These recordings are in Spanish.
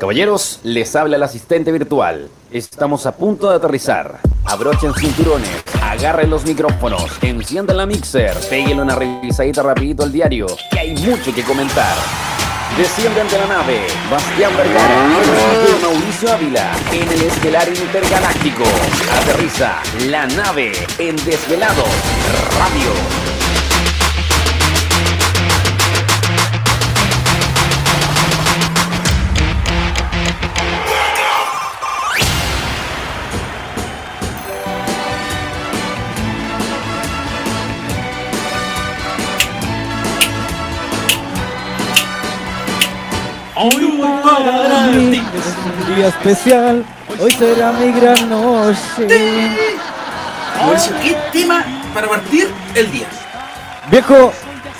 Caballeros, les habla el asistente virtual. Estamos a punto de aterrizar. Abrochen cinturones, agarren los micrófonos, enciendan la mixer, péguenle una revisadita rapidito al diario, que hay mucho que comentar. Descienden de la nave, Bastián Vergara y Mauricio Ávila en el Estelar Intergaláctico. Aterriza la nave en Desvelados Radio. Día especial, hoy será mi gran noche. ¿qué tema para partir el día? Viejo,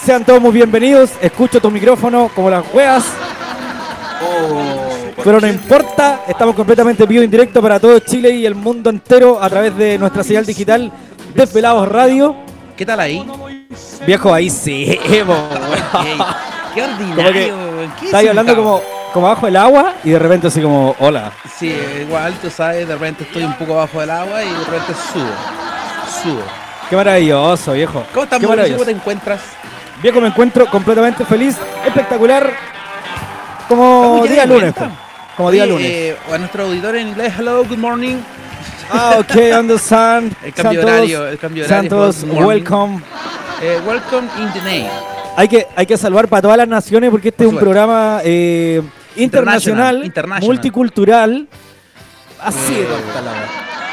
sean todos muy bienvenidos. Escucho tu micrófono como las weas. Oh, Pero no importa, estamos completamente vivo en directo para todo Chile y el mundo entero a través de nuestra señal digital Desvelados Radio. ¿Qué tal ahí? Viejo, ahí sí, Qué ordinario, weón. ¿Qué Estás hablando como, como bajo el agua y de repente así como, hola. Sí, igual tú sabes, de repente estoy un poco bajo del agua y de repente subo. Subo. Qué maravilloso, viejo. ¿Cómo estás, Mauricio? ¿Cómo te encuentras? Viejo, me encuentro completamente feliz, espectacular, como día lunes. po. Como día Oye, lunes. eh, a nuestro auditor en inglés, hello, good morning. Ah, ok, understand. El cambio de horario, el cambio horario. morning. welcome. Eh, welcome in the name. Hay que, hay que salvar para todas las naciones porque este es un programa eh, internacional, International, international. multicultural. Así de Eh.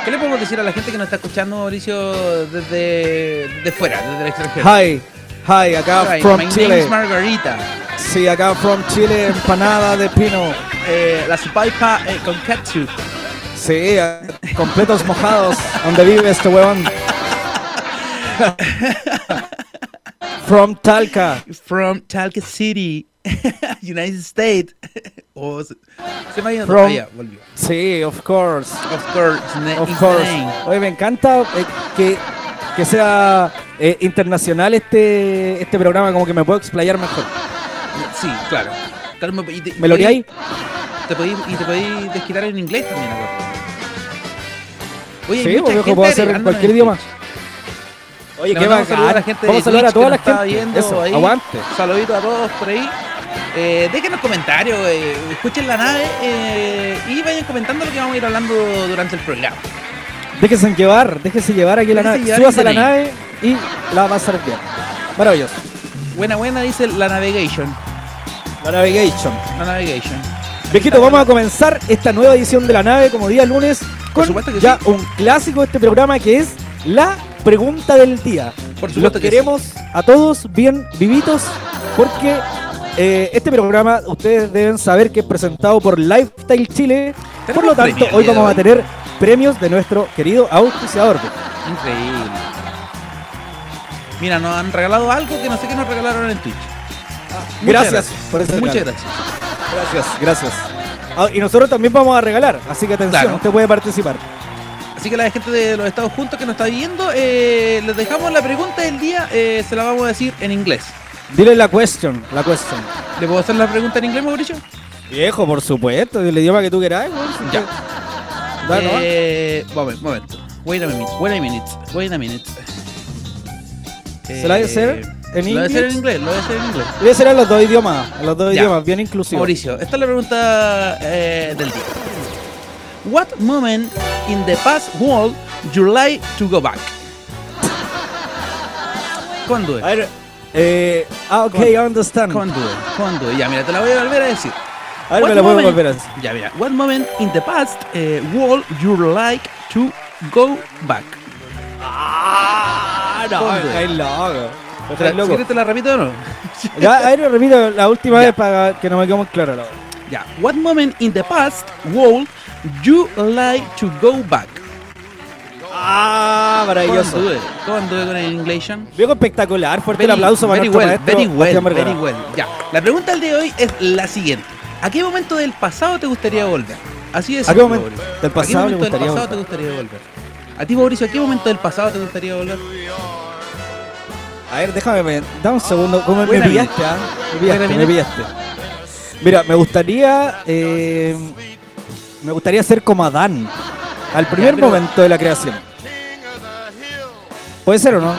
¿Qué le podemos decir a la gente que nos está escuchando, Mauricio, desde, desde fuera, desde el extranjero? Hi, hi, acá Hi, from my name is Margarita. Sí, acá from Chile, empanada de pino. Eh, la supaipa eh, con ketchup. Sí, eh, completos mojados. donde vive este huevón? From Talca. From Talca City, United States. Oh, se, se me ha ido From- volvió. Sí, of course. Of course, Of course. Oye, me encanta eh, que, que sea eh, internacional este, este programa, como que me puedo explayar mejor. Sí, claro. Claro, me- y te- ¿Me lo y- haríais? Te podí, y te podí desquitar en inglés también, acá. Oye, Sí, puedo hacer en cualquier idioma. Oye, qué bacán. a la gente de Vamos a saludar a toda que la gente. viendo Eso, ahí. aguante. Saludito a todos por ahí. Eh, déjenos comentarios, eh, escuchen la nave eh, y vayan comentando lo que vamos a ir hablando durante el programa. Déjense llevar, déjense llevar aquí la nave. Subas a la nave y la va a bien. Maravilloso. Buena, buena, dice la navigation. La navigation. La navigation. Viejito, vamos a comenzar esta nueva edición de la nave como día lunes con ya sí. un clásico de este programa que es la pregunta del día. Por Los supuesto que queremos a todos bien vivitos porque eh, este programa ustedes deben saber que es presentado por Lifestyle Chile. Por lo tanto, hoy vamos a tener premios de nuestro querido auspiciador. Increíble. Mira, nos han regalado algo que no sé qué nos regalaron en Twitch. Muchas Gracias, por ese Muchas gracias. Gracias, gracias. Ah, y nosotros también vamos a regalar, así que atención, Claro. usted puede participar. Así que la gente de los Estados Juntos que nos está viendo, eh, les dejamos la pregunta del día, eh, se la vamos a decir en inglés. Dile la question, la question. ¿Le puedo hacer la pregunta en inglés, Mauricio? Viejo, por supuesto, el idioma que tú si Ya. usted- Da, ¿no? Eh, moment, momento. Wait a minute, wait a minute, wait a minute. ¿Se la voy a hacer en Lo voy a hacer en inglés? inglés, lo voy a hacer en inglés. Debe ser en los dos idiomas, en los dos Ya. idiomas, bien inclusivos. Mauricio, esta es la pregunta eh, del día. What moment in the past world you like to go back? ¿Cuándo es? A ver, eh, ah, ok. I understand. ¿Cuándo es? ¿Cuándo es? Ya, mira, te la voy a volver a decir. A ver, What me la puedo volver a decir. Ya, mira. What moment in the past eh, world you like to go back? Ah, no, estáis loco. ¿Te Estáis la, loco. ¿quieres te la repito o no? Ya, a ver, repito la última Ya. vez para que no me quede muy Ya. What moment in the past world you like to go back? Ah, maravilloso. ¿Cuándo es con el inglés? Viejo espectacular, fuerte el aplauso para very nuestro well, maestro. very well, very well. Ya. La pregunta del día de hoy es la siguiente. ¿A qué momento del pasado te gustaría volver? Así es. ¿A qué momento del ¿A qué pasado momento del pasado te gustaría volver? A ti, Mauricio, ¿a qué momento del pasado te gustaría volver? A ver, déjame. Dame un segundo. ¿Cómo me pillaste, ah? Me pillaste, me minute. pillaste. Mira, me gustaría. eh, me gustaría ser como Adán. Al primer momento de la creación. ¿Puede ser o no?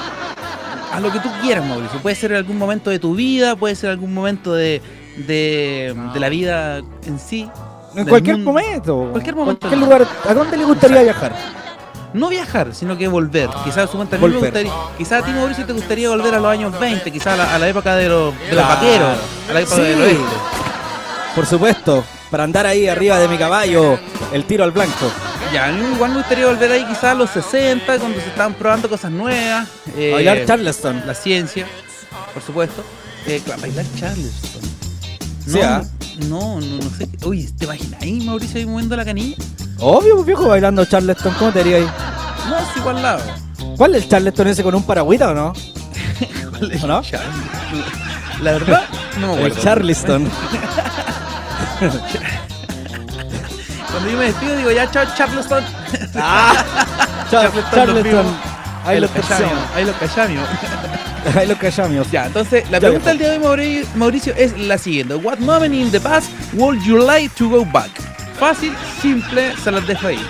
A lo que tú quieras, Mauricio. Puede ser algún momento de tu vida, puede ser algún momento de, de, de la vida en sí. En cualquier mundo. momento. Cualquier momento. Cualquier lugar. ¿A dónde le gustaría viajar? No viajar, sino que volver. Quizás a Volver. gustaría. Quizás a ti, Mauricio, te gustaría volver a los años 20, quizás a la, a la época de los, de los vaqueros, a la época Sí. del oeste. Por supuesto. Para andar ahí arriba de mi caballo. El tiro al blanco. Ya, igual me gustaría volver ahí quizás a los 60, cuando se estaban probando cosas nuevas. eh, Bailar Charleston. la ciencia, por supuesto. Eh, bailar Charleston. No, Sí, ¿ah? no, no, no sé. Uy, ¿te imaginas ahí, Mauricio, ahí moviendo la canilla? Obvio, pues, viejo, bailando Charleston. ¿Cómo te haría ahí? No, es igual lado. ¿Cuál es el Charleston ese con un paragüita o no? ¿Cuál es ¿O no? La verdad, no me El acuerdo. Charleston. Cuando yo me despido digo, ya, chao, Charleston. Ah, Char- Charleston, Charleston. Ahí los cachamos. Ahí los cachamios. Ahí los cachamos. Ya, entonces la pregunta del día de hoy, Mauri- Mauricio, es la siguiente. What moment in the past would you like to go back? Fácil, simple, se las dejo ahí.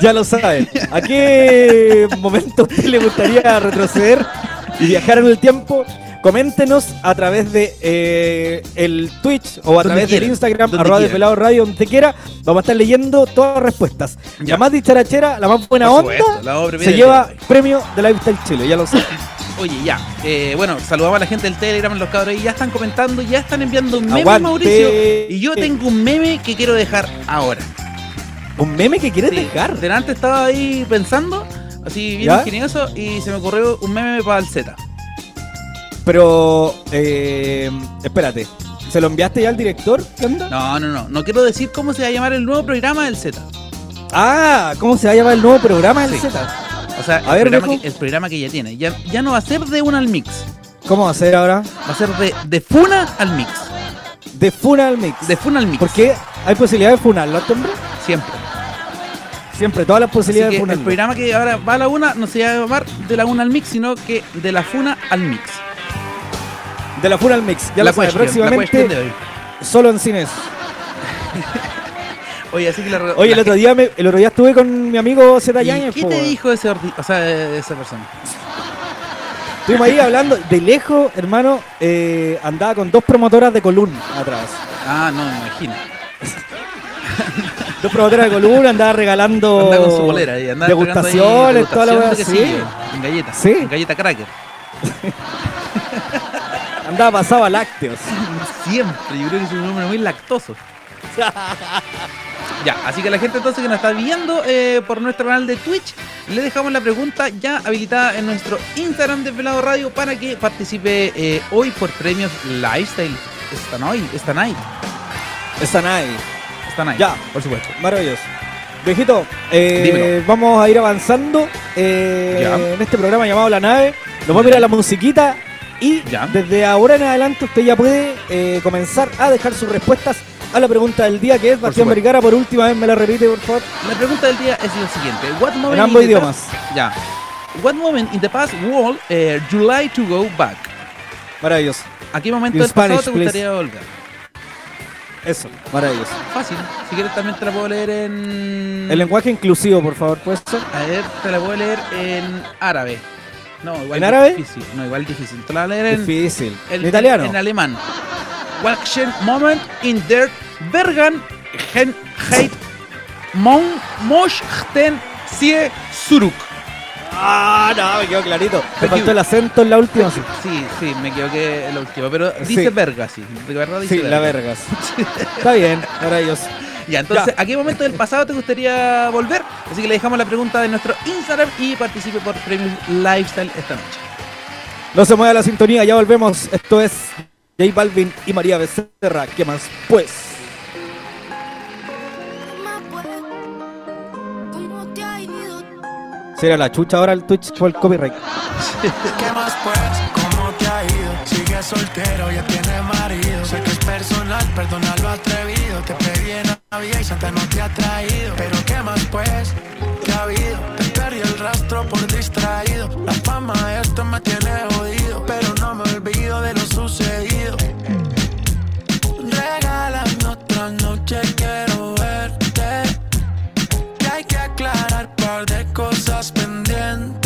Ya lo saben. ¿A qué momento a usted le gustaría retroceder y viajar en el tiempo? Coméntenos a través de eh, el Twitch o a través del quiera, Instagram, donde arroba desvelado radio, donde quiera. Vamos a estar leyendo todas las respuestas. Ya. La más dicharachera, la más buena onda, obra se del lleva de premio de Lifestyle Chile, ya lo sé. Oye, ya. Eh, bueno, saludamos a la gente del Telegram, los cabros ahí ya están comentando, ya están enviando un meme, Aguante. Mauricio. Y yo tengo un meme que quiero dejar ahora. Un meme que quieres Sí, dejar. Delante estaba ahí pensando, así bien ¿Ya? ingenioso, y se me ocurrió un meme para el Z. Pero, eh, espérate. ¿Se lo enviaste ya al director? ¿Qué onda? No, no, no. No quiero decir cómo se va a llamar el nuevo programa del Z. Ah, ¿cómo se va a llamar el nuevo programa del Sí. Z? O sea, A el, ver, programa que, el programa que ya tiene. Ya, ya no va a ser de una al mix. ¿Cómo va a ser ahora? Va a ser de, de Funa al mix. De Funa al Mix. De Funa al mix. ¿Por qué hay posibilidad de funarlo, hombre? Siempre. Siempre, todas las posibilidades de el funarlo. programa que ahora va a la una no se va a llamar de la una al mix, sino que de la Funa al mix. De la Funa al Mix. Ya la lo la próximamente hoy. solo en cines. Oye, así que la, Oye, el otro día me, el otro día estuve con mi amigo Z ¿Y Yáñez, ¿Qué po, te dijo ese o sea, esa persona? Estuvimos ahí hablando de lejos, hermano, eh, andaba con dos promotoras de Colún atrás. Ah, no, me imagino. Dos promotoras de Colún, andaba regalando Anda con su bolera ahí, anda entregando ahí degustaciones, toda la En galleta. Sí. En galleta cracker. Andaba pasado a lácteos. Siempre, yo creo que es un hombre muy lactoso. Ya, así que la gente entonces que nos está viendo eh, por nuestro canal de Twitch, le dejamos la pregunta ya habilitada en nuestro Instagram de Pelado Radio para que participe eh, hoy por premios Lifestyle. Esta noche, esta night, Están ahí. esta night. Ya. por supuesto. Maravilloso. Viejito, eh, vamos a ir avanzando en este programa llamado La Nave. Nos vamos a mirar la musiquita y Ya. desde ahora en adelante usted ya puede eh, comenzar a dejar sus respuestas a la pregunta del día que es Bastián. Vergara. Por última vez me la repite, por favor. La pregunta del día es la siguiente. What moment En ambos in the idiomas. past- ya. What moment in the past world eh, you like to go back? Maravilloso. ¿A qué momento In del pasado te gustaría volver? Eso, maravilloso. Fácil. Si quieres también te la puedo leer en... El lenguaje inclusivo, por favor, ¿puede ser? A ver, te la puedo leer en árabe. No, igual ¿En árabe? difícil. No, igual difícil. Te la voy a leer en, Difícil. en- ¿En italiano? En, alemán. Welchen Moment in der Bergen Gen Heit Mon Mochten Sie Zurück. Ah, no, me quedó clarito. Me faltó el acento en la última. Sí, Sí, sí, me equivoqué en la última, pero dice Sí. verga, sí. De verdad dice Sí, la vergas. Está bien, maravilloso. Ya, entonces, ¿a qué momento del pasado te gustaría volver? Así que le dejamos la pregunta de nuestro Instagram y participe por Premios Lifestyle esta noche. No se mueva la sintonía, ya volvemos. Esto es J Balvin y María Becerra. ¿Qué más? Pues. ¿Cómo te ha ido? Será la chucha ahora el Twitch por el copyright. ¿Qué más pues? ¿Cómo te ha ido? Sigue soltero, ya tiene marido. Sé que es personal, perdona lo atrevido. Te pedí en Navidad y Santa no te ha traído. Pero ¿qué más pues? ¿Qué ha habido? Te perdí el rastro por distraído. La fama de esto me tiene jodido. Pero no me olvido de lo sucedido. Regálame noche quiero verte. Que hay que aclarar par de cosas pendientes.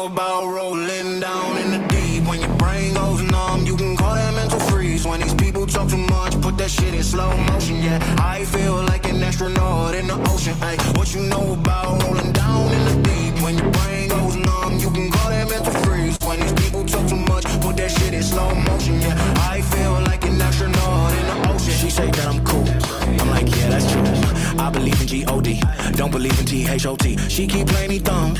know about rolling down in the deep? When your brain goes numb, you can call that mental freeze. When these people talk too much, put that shit in slow motion. Yeah, I feel like an astronaut in the ocean. Ay, what you know about rolling down in the deep? When your brain goes numb, you can call that mental freeze. When these people talk too much, put that shit in slow motion. Yeah, I feel like an astronaut in the ocean. She say that I'm cool. I'm like, yeah, that's true. I believe in G-O-D, don't believe in T-H-O-T. She keep playing me dumb.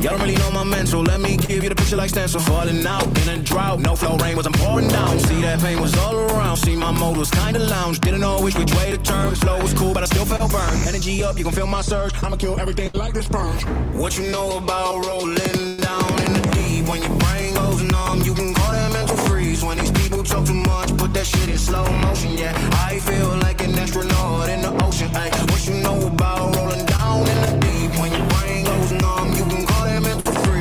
Y'all don't really know my mental. Let me give you the picture like stencil. Falling out in a drought. No flow rain wasn't pouring down. See that pain was all around. See my mode was kinda lounge. Didn't know which which way to turn. Flow was cool, but I still felt burned. Energy up, you can feel my surge. I'ma kill everything like this purge. What you know about rolling down in the deep? When your brain goes numb, you can call that mental freeze. When these people talk too much, put that shit in slow motion. Yeah, I feel like an astronaut in the ocean. Ay, what you know about rolling down in the deep? When your brain goes numb, you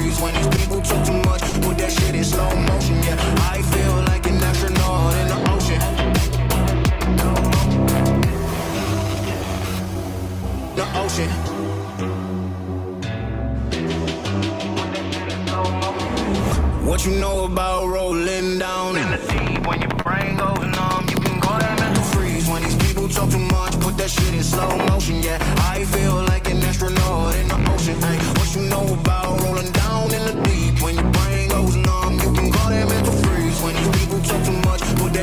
freeze. When these people talk too much, put that shit in slow motion. Yeah, I feel like an astronaut in the ocean. The ocean. What you know about rolling down in the deep? When your brain goes numb, you can call that mental freeze. When these people talk too much, put that shit in slow motion. Yeah, I feel like an astronaut in the ocean. Ay, what you know about rolling down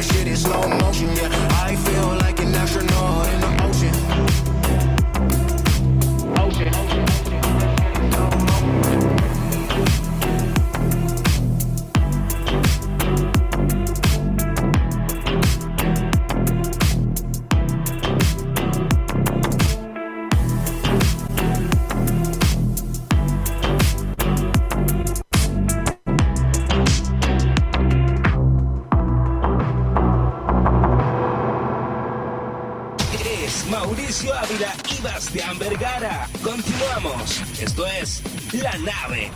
shit in slow motion. Yeah, La Nave.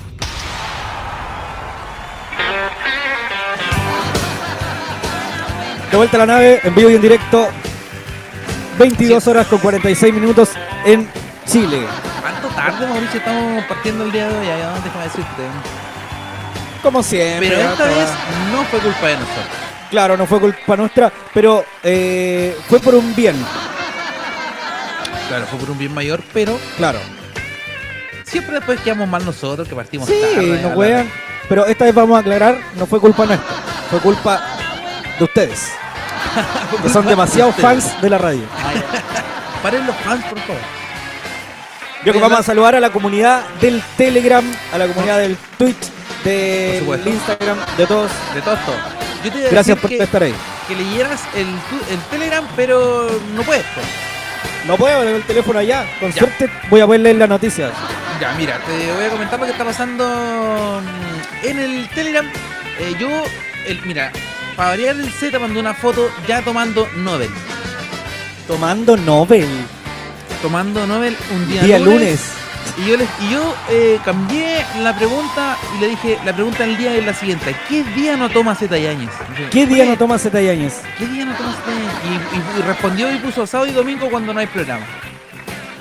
De vuelta a la nave, en vivo y en directo. 22 horas con 46 minutos en Chile. ¿Cuánto tarde, Mauricio? Estamos partiendo el día de hoy. Allá, déjame decirte. Como siempre. Pero esta ¿verdad? vez no fue culpa de nosotros. Claro, no fue culpa nuestra, pero eh, fue por un bien. Claro, fue por un bien mayor, pero Claro. Siempre después quedamos mal nosotros que partimos Sí, tarde. a no la- juegan. Pero esta vez vamos a aclarar, no fue culpa nuestra. Fue culpa de ustedes. Que son demasiados fans de la radio. Paren los fans, por favor. Yo que vamos a saludar a la comunidad del Telegram, a la comunidad del Twitch, del. Instagram, de todos. De todo esto. Yo te iba a Gracias por que, estar ahí. que leyeras el, el Telegram, pero no puedes. pues. No puedo tener el teléfono allá. Con Ya. suerte voy a poder leer las noticias. Ya, mira, te voy a comentar lo que está pasando en el Telegram. Eh, yo, el, mira, para variar el Z mandó una foto ya tomando Nobel. Tomando Nobel. Tomando Nobel un día, Día lunes. Y yo, les- y yo eh, cambié la pregunta y le dije, la pregunta del día es la siguiente. ¿Qué día no toma Z Yáñez? ¿Qué día no toma Z Yáñez? ¿Qué día no toma Z Yáñez? Y, y- y respondió y puso sábado y domingo cuando no hay programa.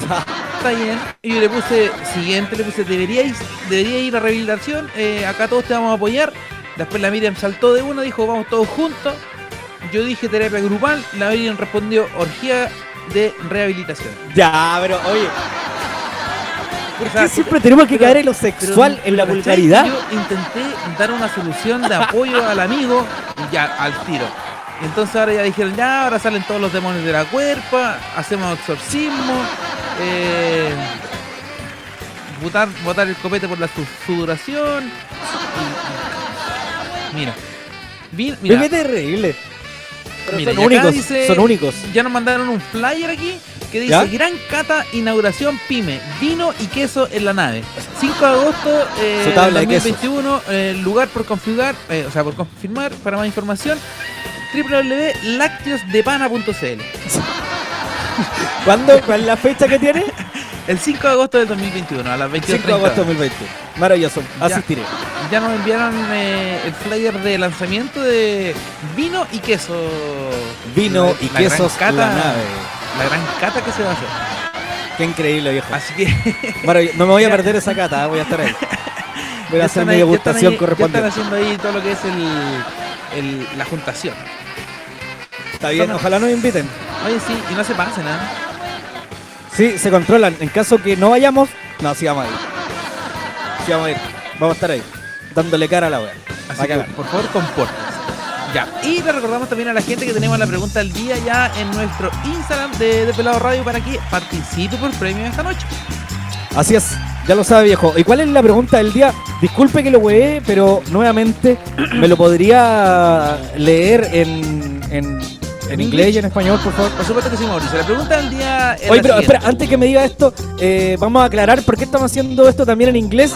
Está bien. Y yo le puse siguiente, le puse, deberíais, debería ir a rehabilitación, eh, acá todos te vamos a apoyar. Después la Miriam saltó de una, dijo vamos todos juntos. Yo dije terapia grupal, la Miriam respondió orgía de rehabilitación. Ya, pero oye, ¿por qué siempre tenemos que pero- caer en lo pero- sexual, en la vulgaridad? Yo intenté dar una solución de apoyo al amigo y ya, al tiro. Y entonces ahora ya dijeron, ya, ahora salen todos los demonios de la cuerpa, hacemos exorcismo, eh, botar, botar el copete por la su- sudoración. mira. Mira, Mira, terrible. Mira, son únicos, dice- son únicos. ya nos mandaron un flyer aquí que dice ¿Ya? Gran Cata Inauguración Pyme, vino y queso en la nave. 5 de agosto eh, Su tabla de 2021, eh, lugar por configurar, eh, o sea, por confirmar, para más información, www.lactiosdepana.cl. ¿Cuándo? ¿Cuál es la fecha que tiene? El 5 de agosto del 2021, a las 22.30. 5 de agosto de 2020. Maravilloso. Asistiré. Ya nos enviaron eh, el flyer de lanzamiento de vino y queso. Vino y la gran quesos cata, la nave. La gran cata que se va a hacer. Qué increíble, viejo. Así que Maravilloso. No me voy a Ya. perder esa cata, ¿eh? voy a estar ahí. Voy a Ya hacer mi ya degustación Ya correspondiente. están haciendo ahí todo lo que es el, el- la juntación. Está bien, ojalá nos inviten. Oye, sí, y no se pasen, ¿eh? Sí, se controlan. En caso que no vayamos, no, sí vamos a ir. Sí vamos a ir. Vamos a estar ahí, dándole cara a la wea. Así que, por favor, compórtense. Ya, y le recordamos también a la gente que tenemos la pregunta del día ya en nuestro Instagram de, de Pelado Radio para que participe por premio esta noche. Así es, ya lo sabe viejo. ¿Y cuál es la pregunta del día? Disculpe que lo weé, pero nuevamente me lo podría leer en, en, en inglés y en español, por favor. Por supuesto que sí, Mauricio. La pregunta del día es Oye, la pero siguiente. espera, antes que me diga esto, eh, vamos a aclarar por qué estamos haciendo esto también en inglés.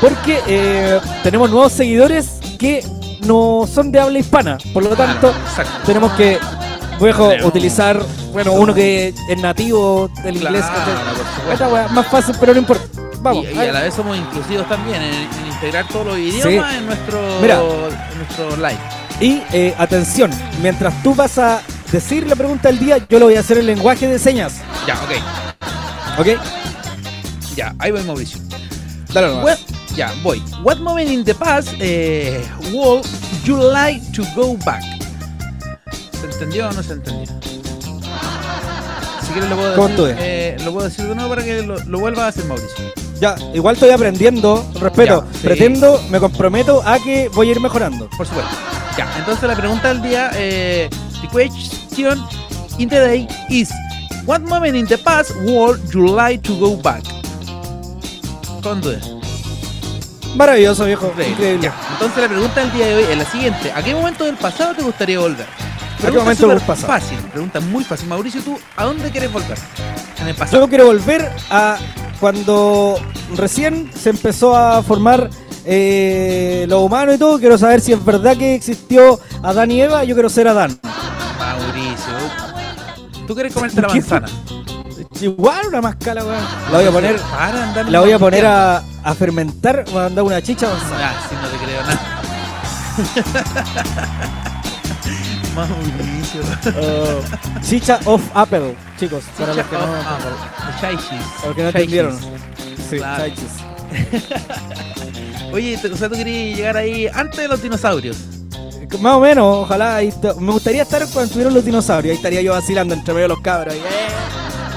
Porque eh, tenemos nuevos seguidores que no son de habla hispana. Por lo tanto, Claro, tenemos que utilizar, bueno, uno que es nativo del Claro, inglés. más fácil, pero no importa. Vamos. y, a la vez somos inclusivos también en, en integrar todos los idiomas en nuestro Mira. en nuestro live. Y eh, atención, mientras tú vas a decir la pregunta del día, yo lo voy a hacer en lenguaje de señas. Ya, ok. ¿Ok? Ya, ahí voy Mauricio. Dale nomás. What, ya, voy. What moment in the past eh, would you like to go back? ¿Se entendió o no se entendió? Si quieres lo puedo ¿Cómo decir, eh, lo puedo decir de nuevo para que lo, lo vuelva a hacer Mauricio. Ya, igual estoy aprendiendo, respeto. Ya, sí. Pretendo, me comprometo a que voy a ir mejorando. Por supuesto. Ya, entonces la pregunta del día, eh, the question in the day is, what moment in the past would you like to go back? Con. Maravilloso, viejo. Increíble. Ya, entonces la pregunta del día de hoy es la siguiente. ¿A qué momento del pasado te gustaría volver? qué momento del pasado? Fácil, pregunta muy fácil. Mauricio, ¿tú a dónde quieres volver? En el pasado. Yo quiero volver a cuando recién se empezó a formar eh, lo humano y todo. Quiero saber si es verdad que existió Adán y Eva. Yo quiero ser Adán. Mauricio. ¿Tú quieres comerte la manzana? Igual una mascala, weón. La voy a poner, la voy a poner a, a fermentar. Voy a mandar una chicha. avanzada. Ah, sí, no te creo nada. Mauricio. Oh, chicha of Apple, chicos. Para los que no, Chicha Apple. The Chaichis. para los que no entendieron. Sí, Claro. Oye, te- o sea, tú querías llegar ahí antes de los dinosaurios. Más o menos, ojalá. me gustaría estar cuando estuvieron los dinosaurios. Ahí estaría yo vacilando entre medio de los cabros. eh,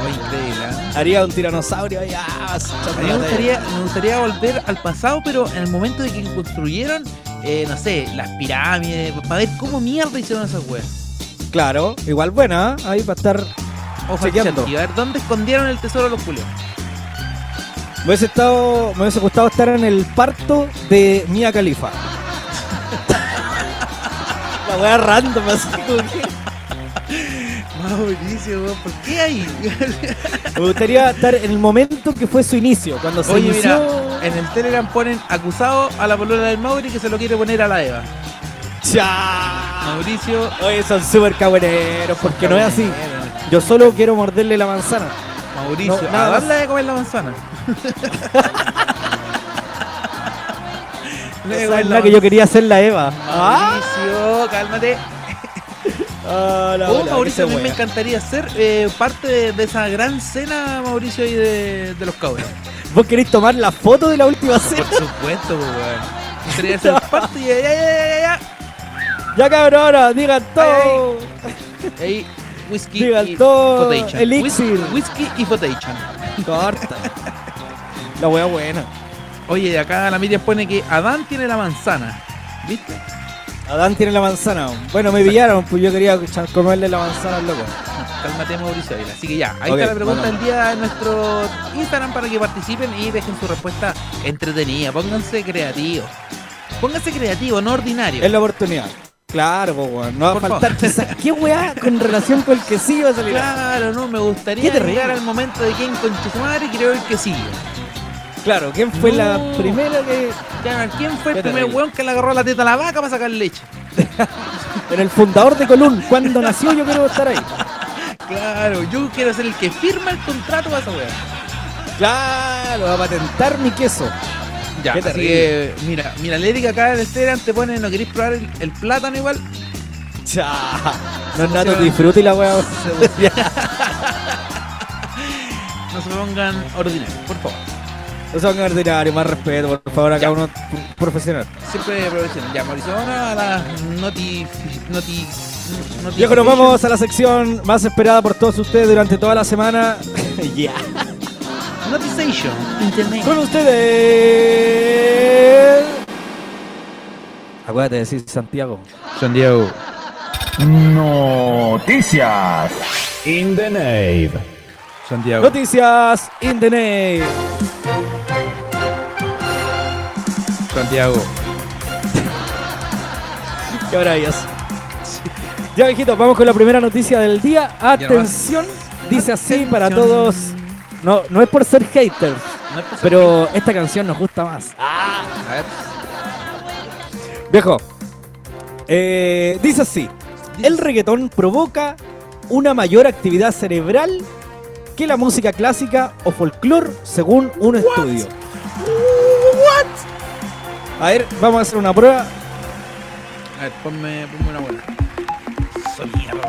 Oye, increíble, ¿eh? haría un tiranosaurio ahí. ah, me gustaría, me gustaría volver al pasado, pero en el momento de que construyeron, eh, no sé, las pirámides, para ver cómo mierda hicieron esas weas. Claro, igual buena, ¿eh? ahí para estar. Ojo, Chequeando. a ver dónde escondieron el tesoro de los culios. Me hubiese, estado, me hubiese gustado estar en el parto de Mia Khalifa. la wea random, así como que- Mauricio, weón, ¿por qué ahí? Me gustaría estar en el momento que fue su inicio, cuando se Oye, inició. mira, en el Telegram ponen acusado a la polola del Mauri que se lo quiere poner a la Eva. ¡Cha! Mauricio. Oye, son súper cabroneros, porque no es así. Yo solo quiero morderle la manzana. Mauricio, No, a nada darle de comer la manzana. Esa es la que yo quería hacer la Eva. ¡Ah! Mauricio, cálmate. Ah, la Oh, bola, Mauricio, a mí me encantaría ser eh, parte de, de esa gran cena, Mauricio, ahí de, de los cabros. ¿Vos queréis tomar la foto de la última cena? Por supuesto, pues, weón. Gustaría ser parte y ya, ya, ya, ya, ya. Ya cabrón, ahora, digan todo. Ahí, whisky Digan y todo, elixir. Whisky, whisky y potation. Corta. La wea buena. Oye, acá la Miriam pone que Adán tiene la manzana. ¿Viste? Adán tiene la manzana. Bueno, me pillaron, pues yo quería comerle la manzana al loco. Cálmate, Mauricio Ávila. Así que ya, ahí está la pregunta bueno. del día en nuestro Instagram para que participen y dejen su respuesta entretenida. Pónganse creativos. Pónganse creativos, no ordinarios. Es la oportunidad. Claro, weón. No va a faltar quizás. ¿Qué weá con relación con el que sí va a salir? Claro, no, me gustaría llegar al momento de quién conche su madre y creo el que sigue. Claro, ¿quién fue la primera que. Ya, ¿Quién fue el primer weón que le agarró la teta a la vaca para sacar leche? En el fundador de Colún, cuando nació yo quiero estar ahí. Claro, yo quiero ser el que firma el contrato para esa weá. Claro, a patentar mi queso. Ya, Qué así que, mira, mira, Lérica acá en el Telegram te pone, ¿no queréis probar el, el plátano igual? Cha. No es nada, disfruta y la weá. No se pongan ordinarios, por favor. No son ordinarios, más respeto, por favor, acá Ya. uno profesional. Siempre profesional. Ya, Mauricio, ahora a la noti... noti... noti Viejo, nos vamos a la sección más esperada por todos ustedes durante toda la semana. Ya. Notization. Internet. Con ustedes. Acuérdate de decir Santiago. San Diego. Noticias in the Nave. Santiago. Noticias in the name. Santiago. Qué maravilloso. Ya, viejitos, vamos con la primera noticia del día. Atención, dice así para todos. No, no es por ser haters, No es por ser- pero esta canción nos gusta más. A ver. Viejo, eh, dice así: el reggaetón provoca una mayor actividad cerebral que la música clásica o folclore, según un estudio. A ver, vamos a hacer una prueba. A ver, ponme, ponme una buena.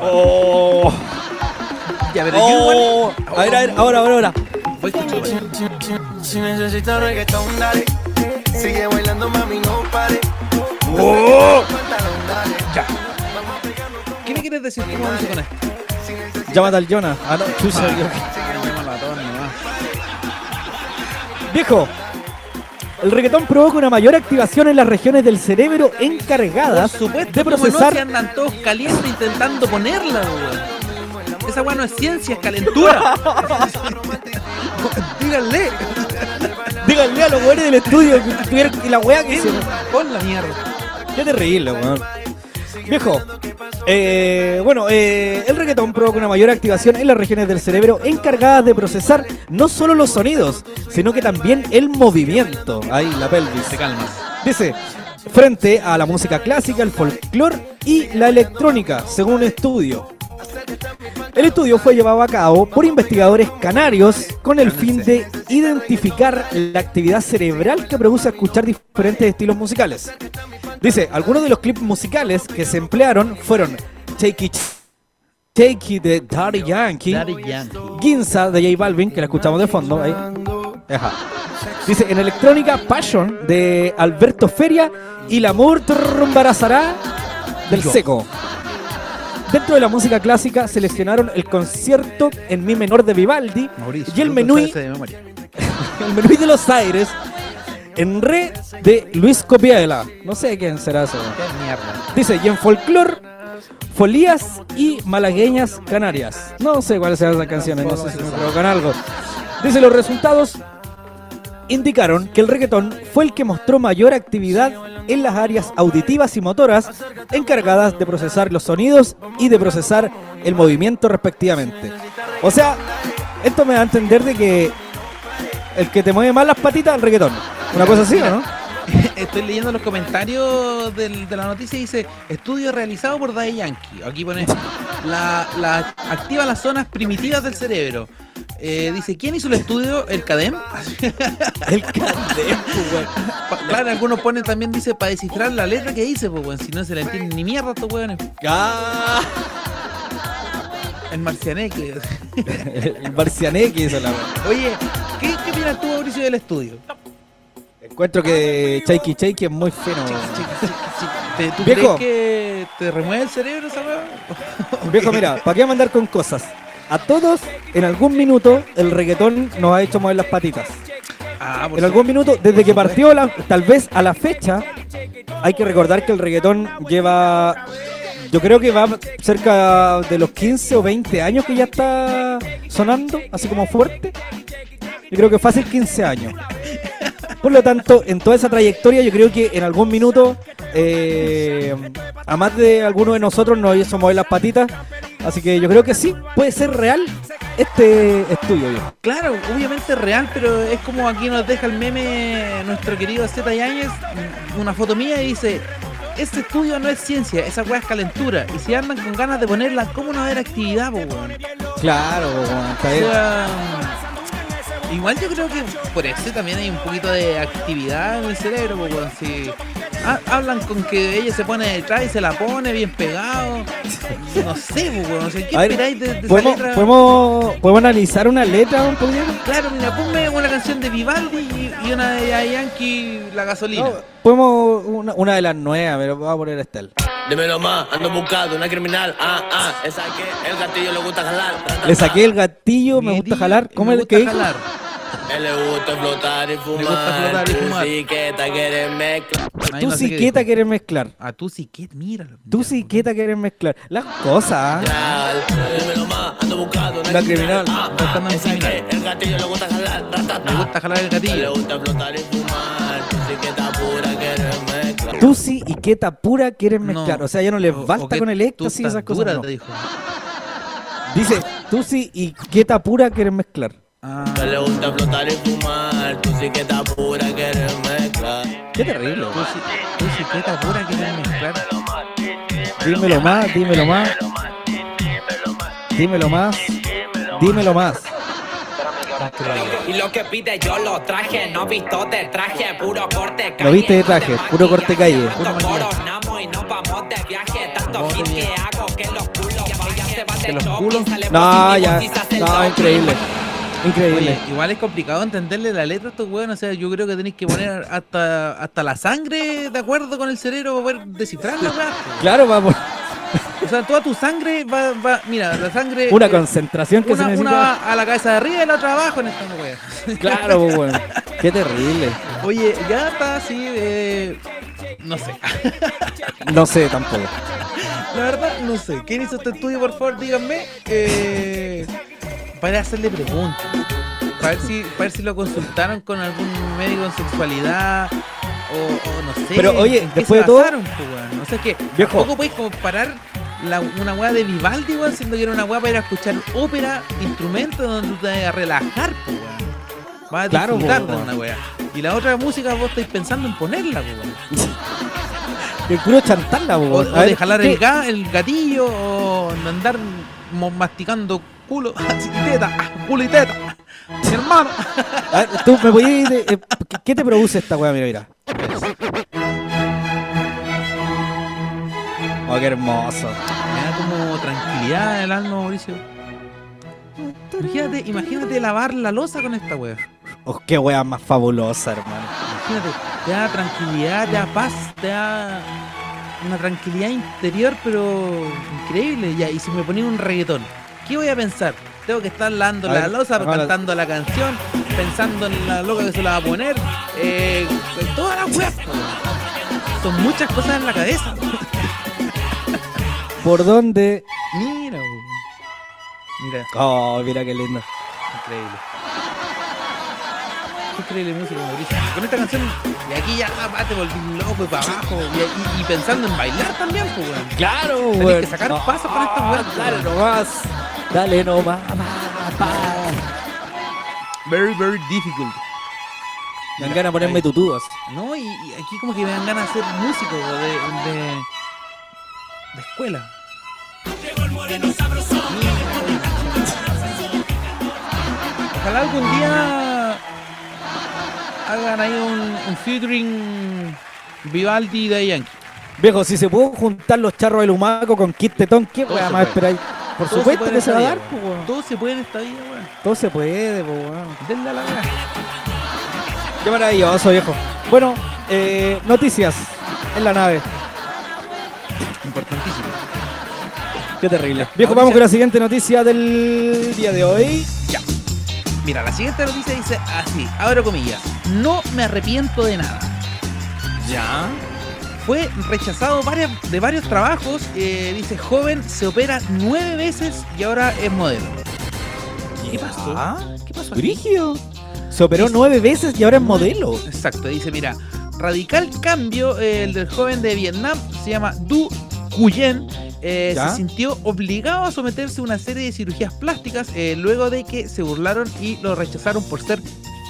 Oh, Ya, pero yo igual... oh. A ver, a ver, ahora, ahora, ahora. Voy. Si necesitas reggaetón, dale. Sigue bailando, mami, no pare. Oh. Ya. ¿Qué me quieres decir tú, con esto? Llámate al Jonah. Ah, no, chucha, yo- Llámalo a todos nomás. Viejo, el reggaetón provoca una mayor activación en las regiones del cerebro encargadas supuesto, de como no, procesar. si andan todos calientes intentando ponerla, weón. Esa weá no es ciencia, es calentura. Díganle. Díganle a los güeyes del estudio que tuvieron que la weá que hicieron. Pon la mierda. Qué terrible, weón. Viejo, eh, bueno, eh, el reggaetón provoca una mayor activación en las regiones del cerebro encargadas de procesar no solo los sonidos, sino que también el movimiento. Ahí, la pelvis. Te calmas. Dice, frente a la música clásica, el folclore y la electrónica, según un estudio. El estudio fue llevado a cabo por investigadores canarios con el fin de identificar la actividad cerebral que produce escuchar diferentes estilos musicales. Dice, algunos de los clips musicales que se emplearon fueron Take It, Take It de Daddy Yankee. Ginza de J Balvin, que la escuchamos de fondo. Ahí. Ajá. Dice, en electrónica, Passion de Alberto Feria y La Amor Trumbarazará del. Seco. Dentro de la música clásica seleccionaron el concierto en mi menor de Vivaldi Mauricio. y el sabes de el de los Aires en re de Luis Copiela. No sé quién será eso. Dice, y en folclor, folías y malagueñas canarias. No sé cuáles serán esas canciones, no sé si me provocan algo. Dice, los resultados indicaron que el reggaetón fue el que mostró mayor actividad en las áreas auditivas y motoras encargadas de procesar los sonidos y de procesar el movimiento respectivamente. O sea, esto me da a entender de que el que te mueve más las patitas es el reggaetón. Una cosa así, ¿o no? Estoy leyendo los comentarios del- de la noticia y dice estudio realizado por Daddy Yankee. Aquí pone la- activa las zonas primitivas del cerebro. Eh, dice, ¿quién hizo el estudio? ¿El CADEM? El candem, pues, weón. Claro, algunos ponen también, dice, para descifrar la letra que dice, pues, weón. Si no se le entiende ni mierda a estos weones. Ah, El marcianeque. el marcianeque hizo la weón. Oye, ¿qué, ¿qué opinas tú, Mauricio, del estudio? Encuentro que Shaky Shaky es muy fino. weón. ¿Te- ¿Tú Viejo. crees que te remueve el cerebro esa weá? Viejo, mira, ¿para qué mandar con cosas? A todos, en algún minuto, el reggaetón nos ha hecho mover las patitas. Ah, por En algún minuto, desde que partió, la- tal vez a la fecha, hay que recordar que el reggaetón lleva. Yo creo que va cerca de los 15 o 20 años que ya está sonando, así como fuerte. Yo creo que fácil 15 años. Por lo tanto, en toda esa trayectoria, yo creo que en algún minuto, eh, a más de alguno de nosotros nos hizo mover las patitas. Así que yo creo que sí, puede ser real este estudio. viejo. Claro, obviamente es real, pero es como aquí nos deja el meme nuestro querido Z Yáñez, una foto mía y dice, este estudio no es ciencia, esa weá es calentura. Y si andan con ganas de ponerla, ¿cómo no va a haber actividad, po, weón? Claro, O sea, igual yo creo que por eso también hay un poquito de actividad en el cerebro, po, weón. Si ha- hablan con que ella se pone detrás y se la pone bien pegado. No sé, po, weón. O sea, ¿qué ver, esperáis de, de esa ¿Podemos, letra? podemos, podemos analizar una letra un poquito? Claro, mira, ponme una canción de Vivaldi y, y una de Yankee, La Gasolina. No, podemos una, una de las nuevas, pero voy a poner esta. Dímelo más, ando buscando una criminal. Ah, ah, esa que el gatillo le gusta jalar. Le saqué el gatillo, me gusta jalar. ¿Cómo me es gusta que dijo? Él le gusta flotar y fumar. gusta flotar y Tu fumar. siqueta quiere mezclar. Tú no quieta dijo. quieres mezclar. A tú que, míralo. Tú sí quieta quieres mezclar. Las cosas. ¿ah? La criminal. Ah, ah, criminal. el gatillo le gusta jalar. Me gusta jalar el Él le gatillo. gusta flotar y fumar. Tu siqueta pura quiere mezclar. Tú sí y quieta pura quieres mezclar. O sea, ya no les basta con el tú éxtasis y esas cosas. Dice, tú sí y quieta pura quieres mezclar. Ah, Él le gusta flotar y fumar. Tu siqueta pura quiere mezclar. Qué terrible. tú sí, tú sí que está pura que quieres mezclar. Dímelo más, dímelo más. Dímelo más. Dímelo más. Y lo que pide yo lo traje, no visto de traje, puro corte calle. Lo viste de traje, puro corte calle. Puro coronamos y nos vamos de viaje, tanto hit que hago que los culos Que los culos- No, ya. No, increíble. Increíble. Oye, igual es complicado entenderle la letra a estos weones. O sea, yo creo que tenéis que poner hasta, hasta la sangre de acuerdo con el cerebro para poder descifrarla, weón. Claro, vamos. O sea, toda tu sangre va, va mira, la sangre... Una eh, concentración que se necesita. una va a la cabeza de arriba y la otra abajo en esta wea. Claro, pues, weón. Qué terrible. Oye, ya está así, eh, no sé. No sé tampoco. La verdad, no sé. ¿Quién hizo este estudio, por favor? Díganme. Eh, para hacerle preguntas. Para ver, si, para ver si lo consultaron con algún médico en sexualidad. O, o no sé. Pero, oye, ¿en qué después de todo- basaron, po, weón? O sea, es que Viejo. tampoco podéis comparar la- una weá de Vivaldi, weón, siendo que era una weá para ir a escuchar ópera, instrumentos donde tú te vas a relajar, po, weón. Vas a Claro, disfrutar de weón. una weá. Y la otra música vos estáis pensando en ponerla, po, weón. El puro chantarla, po, O, o de jalar ¿qué- el, ga- el gatillo, o de andar masticando culo teta, culo y teta. Mi hermano. a ver, tú me podías. eh, eh, ¿qué- ¿Qué te produce esta weá? Mira, mira. Oh, qué hermoso. Me da como tranquilidad en el alma, Mauricio. Imagínate, imagínate lavar la losa con esta wea. Oh, qué weá más fabulosa, hermano. Imagínate, te da tranquilidad, te da paz, te da una tranquilidad interior, pero increíble. Ya, y si me ponía un reggaetón, ¿qué voy a pensar? Tengo que estar lavando la losa, cantando la canción, pensando en la loca que se la va a poner, eh, todas las weas. Son muchas cosas en la cabeza. ¿Por dónde? Mira, mira, Oh, mira qué lindo. increíble. Qué increíble música, Mauricio. Con esta canción, y aquí ya ah, te volví loco y para abajo, y, y- y pensando en bailar también, pues, weón. Claro, weón. que sacar pasos con esta weá. Dale nomás. Dale nomás. Very, very difficult. Me dan ganas de ponerme tutúas. No, y, y aquí como que me dan ganas de ser músico de, de, de escuela. Ojalá algún día hagan ahí un, un featuring Vivaldi de Yankee. Viejo, si se pudo juntar los charros del humaco con Kit Tetón, ¿qué weá más esperáis? Por Todo supuesto puede que se va a dar, pues, weón. Todo se puede en esta vida, weón. Todo se puede, pues, weón. Denle a la weá. Qué maravilloso, viejo. Bueno, eh, noticias en la nave. Importantísimo. Qué terrible. Viejo, vamos con la siguiente noticia del día de hoy. Mira, la siguiente noticia dice así, abro comillas, no me arrepiento de nada. Ya. Fue rechazado varias, de varios trabajos, eh, dice joven, se opera nueve veces y ahora es modelo. ¿Qué pasó? ¿Qué pasó? Brígido. Se operó Dice- nueve veces y ahora es modelo. Exacto, dice, mira, radical cambio, eh, el del joven de Vietnam, se llama Du Cuyen, eh, se sintió obligado a someterse a una serie de cirugías plásticas eh, luego de que se burlaron y lo rechazaron por ser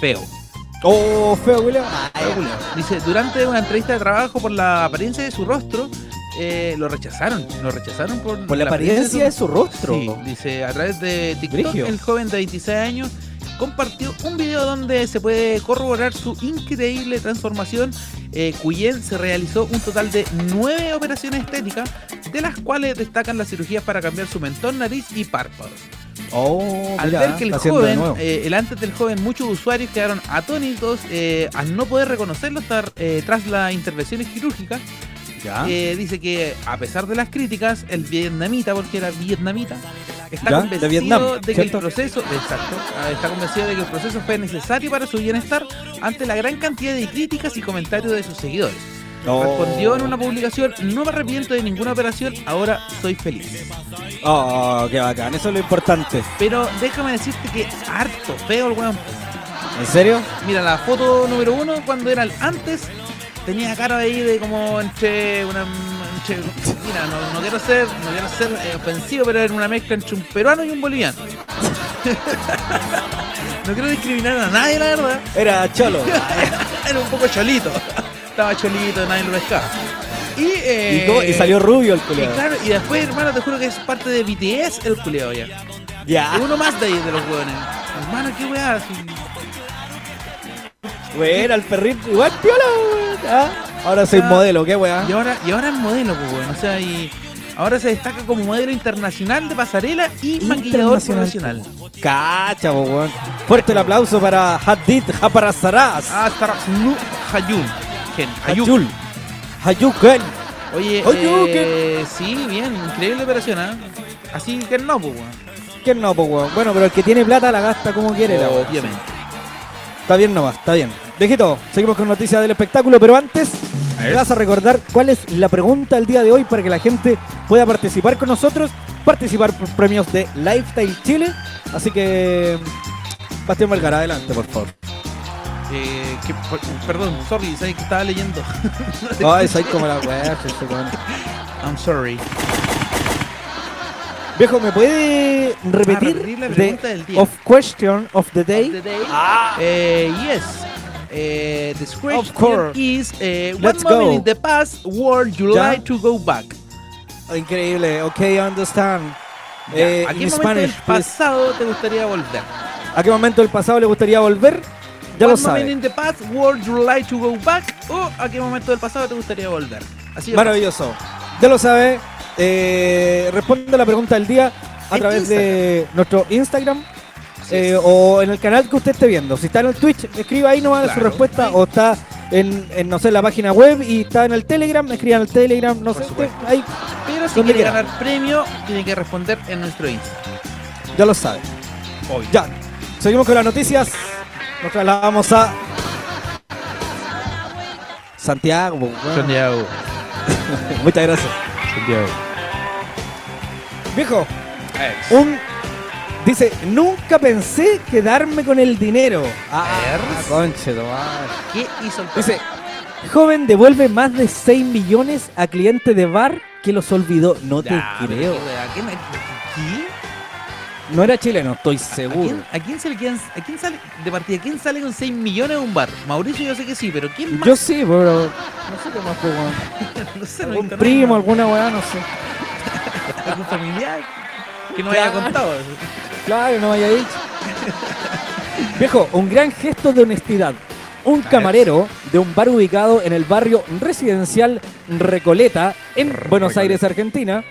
feo. Oh, feo, William. Dice, durante una entrevista de trabajo por la apariencia de su rostro, eh, lo rechazaron. Lo rechazaron por, Por la apariencia de su rostro. Sí, dice, a través de TikTok, el joven de 26 años compartió un video donde se puede corroborar su increíble transformación. Eh, Cuyen se realizó un total de nueve operaciones estéticas, de las cuales destacan las cirugías para cambiar su mentón, nariz y párpados. Oh, Al mira, ver que el de joven, eh, el antes del joven, muchos usuarios quedaron atónitos eh, al no poder reconocerlo tar- eh, tras las intervenciones quirúrgicas. Ya. Eh, dice que a pesar de las críticas, el vietnamita, porque era vietnamita, está Ya, de convencido Vietnam, de que el proceso, exacto, ah, está convencido de que el proceso fue necesario para su bienestar ante la gran cantidad de críticas y comentarios de sus seguidores. Respondió en una publicación, no me arrepiento de ninguna operación, ahora soy feliz. Oh, qué bacán. Eso es lo importante. Pero déjame decirte que harto feo el weón. ¿En serio? Mira, la foto número uno, cuando era el antes, tenía cara ahí de como entre una. entre- mira, no, no quiero ser, no quiero ser eh, ofensivo, pero era una mezcla entre un peruano y un boliviano. no quiero discriminar a nadie, la verdad. Era cholo. Era un poco cholito. Estaba cholito, nadie lo pescaba. Y, eh, y, salió rubio el y claro, y después, hermano, te juro que es parte de BTS el culiado ya. Ya. Uno más de ahí de los hueones. Hermano, qué weá. Bueno, el perrito igual piola, weón. Ah, Ahora soy modelo, qué weá. Y ahora, y ahora es modelo, pues, weón. O sea, y ahora se destaca como modelo internacional de pasarela y maquillador Internacional. Cacha, po, weón. Fuerte el aplauso para Hadid Japarazaraz. Ah, Hayun. Hayun. Hayul. Hayuken. Oye, Oye, eh, sí, bien, increíble operación, ¿ah? Así que no, pues, weón. ¿Quién no, weón? Bueno, pero el que tiene plata la gasta como quiere, la weón. Obviamente. Está bien nomás, está bien. Viejito, seguimos con noticias del espectáculo, pero antes me vas a recordar cuál es la pregunta del día de hoy para que la gente pueda participar con nosotros, participar por premios de Lifestyle Chile. Así que, Bastián Valgara, adelante, por favor. Eh, que- per- perdón, sorry, sabes que estaba leyendo. Ay, soy como la weá. I'm sorry. Viejo, ¿me puede repetir? repetir la pregunta del día. Of question of the day. Of the day. Eh, yes. Eh, the Of question course. is eh, what Let's moment go. in the past would you Ya. like to go back? Increíble, ok, I understand. Ya, Eh, ¿A qué in momento Spanish, del please. pasado te gustaría volver? ¿A qué momento del pasado le gustaría volver? Ya lo moment sabe. in the past would you like to go back? ¿O a qué momento del pasado te gustaría volver? Así Maravilloso. Ya lo sabe. Eh, responde la pregunta del día a En través de nuestro Instagram eh, o en el canal que usted esté viendo. Si está en el Twitch, escriba ahí nomás su Claro. respuesta o está en, en, no sé, la página web y está en el Telegram, escriba en el Telegram, no Por sé, usted ahí Pero si quiere ganar premio, tiene que responder en nuestro Instagram. ya lo sabe. Obvio. Ya, seguimos con las noticias. Nos trasladamos a Santiago. Santiago. Muchas gracias. Santiago. Viejo, un dice, nunca pensé quedarme con el dinero. Ah, ver. conche. ¿Qué hizo el Dice, joven devuelve más de 6 millones a cliente de bar que los olvidó. No te Ya, creo. wea, ¿qué me- ¿Qué? No era chileno, estoy ¿A seguro. quién, a quién se le quedan- a quién sale de partida? ¿Quién sale con 6 millones a un bar? Mauricio yo sé que sí, pero ¿quién más? Yo sí, pero no sé qué más fue, no sé, no internet, primo, alguna weá, no sé. algún familiar que no haya Claro. contado. Claro, no haya dicho. Viejo, un gran gesto de honestidad. Un camarero de un bar ubicado en el barrio residencial Recoleta, en Buenos Aires, Argentina,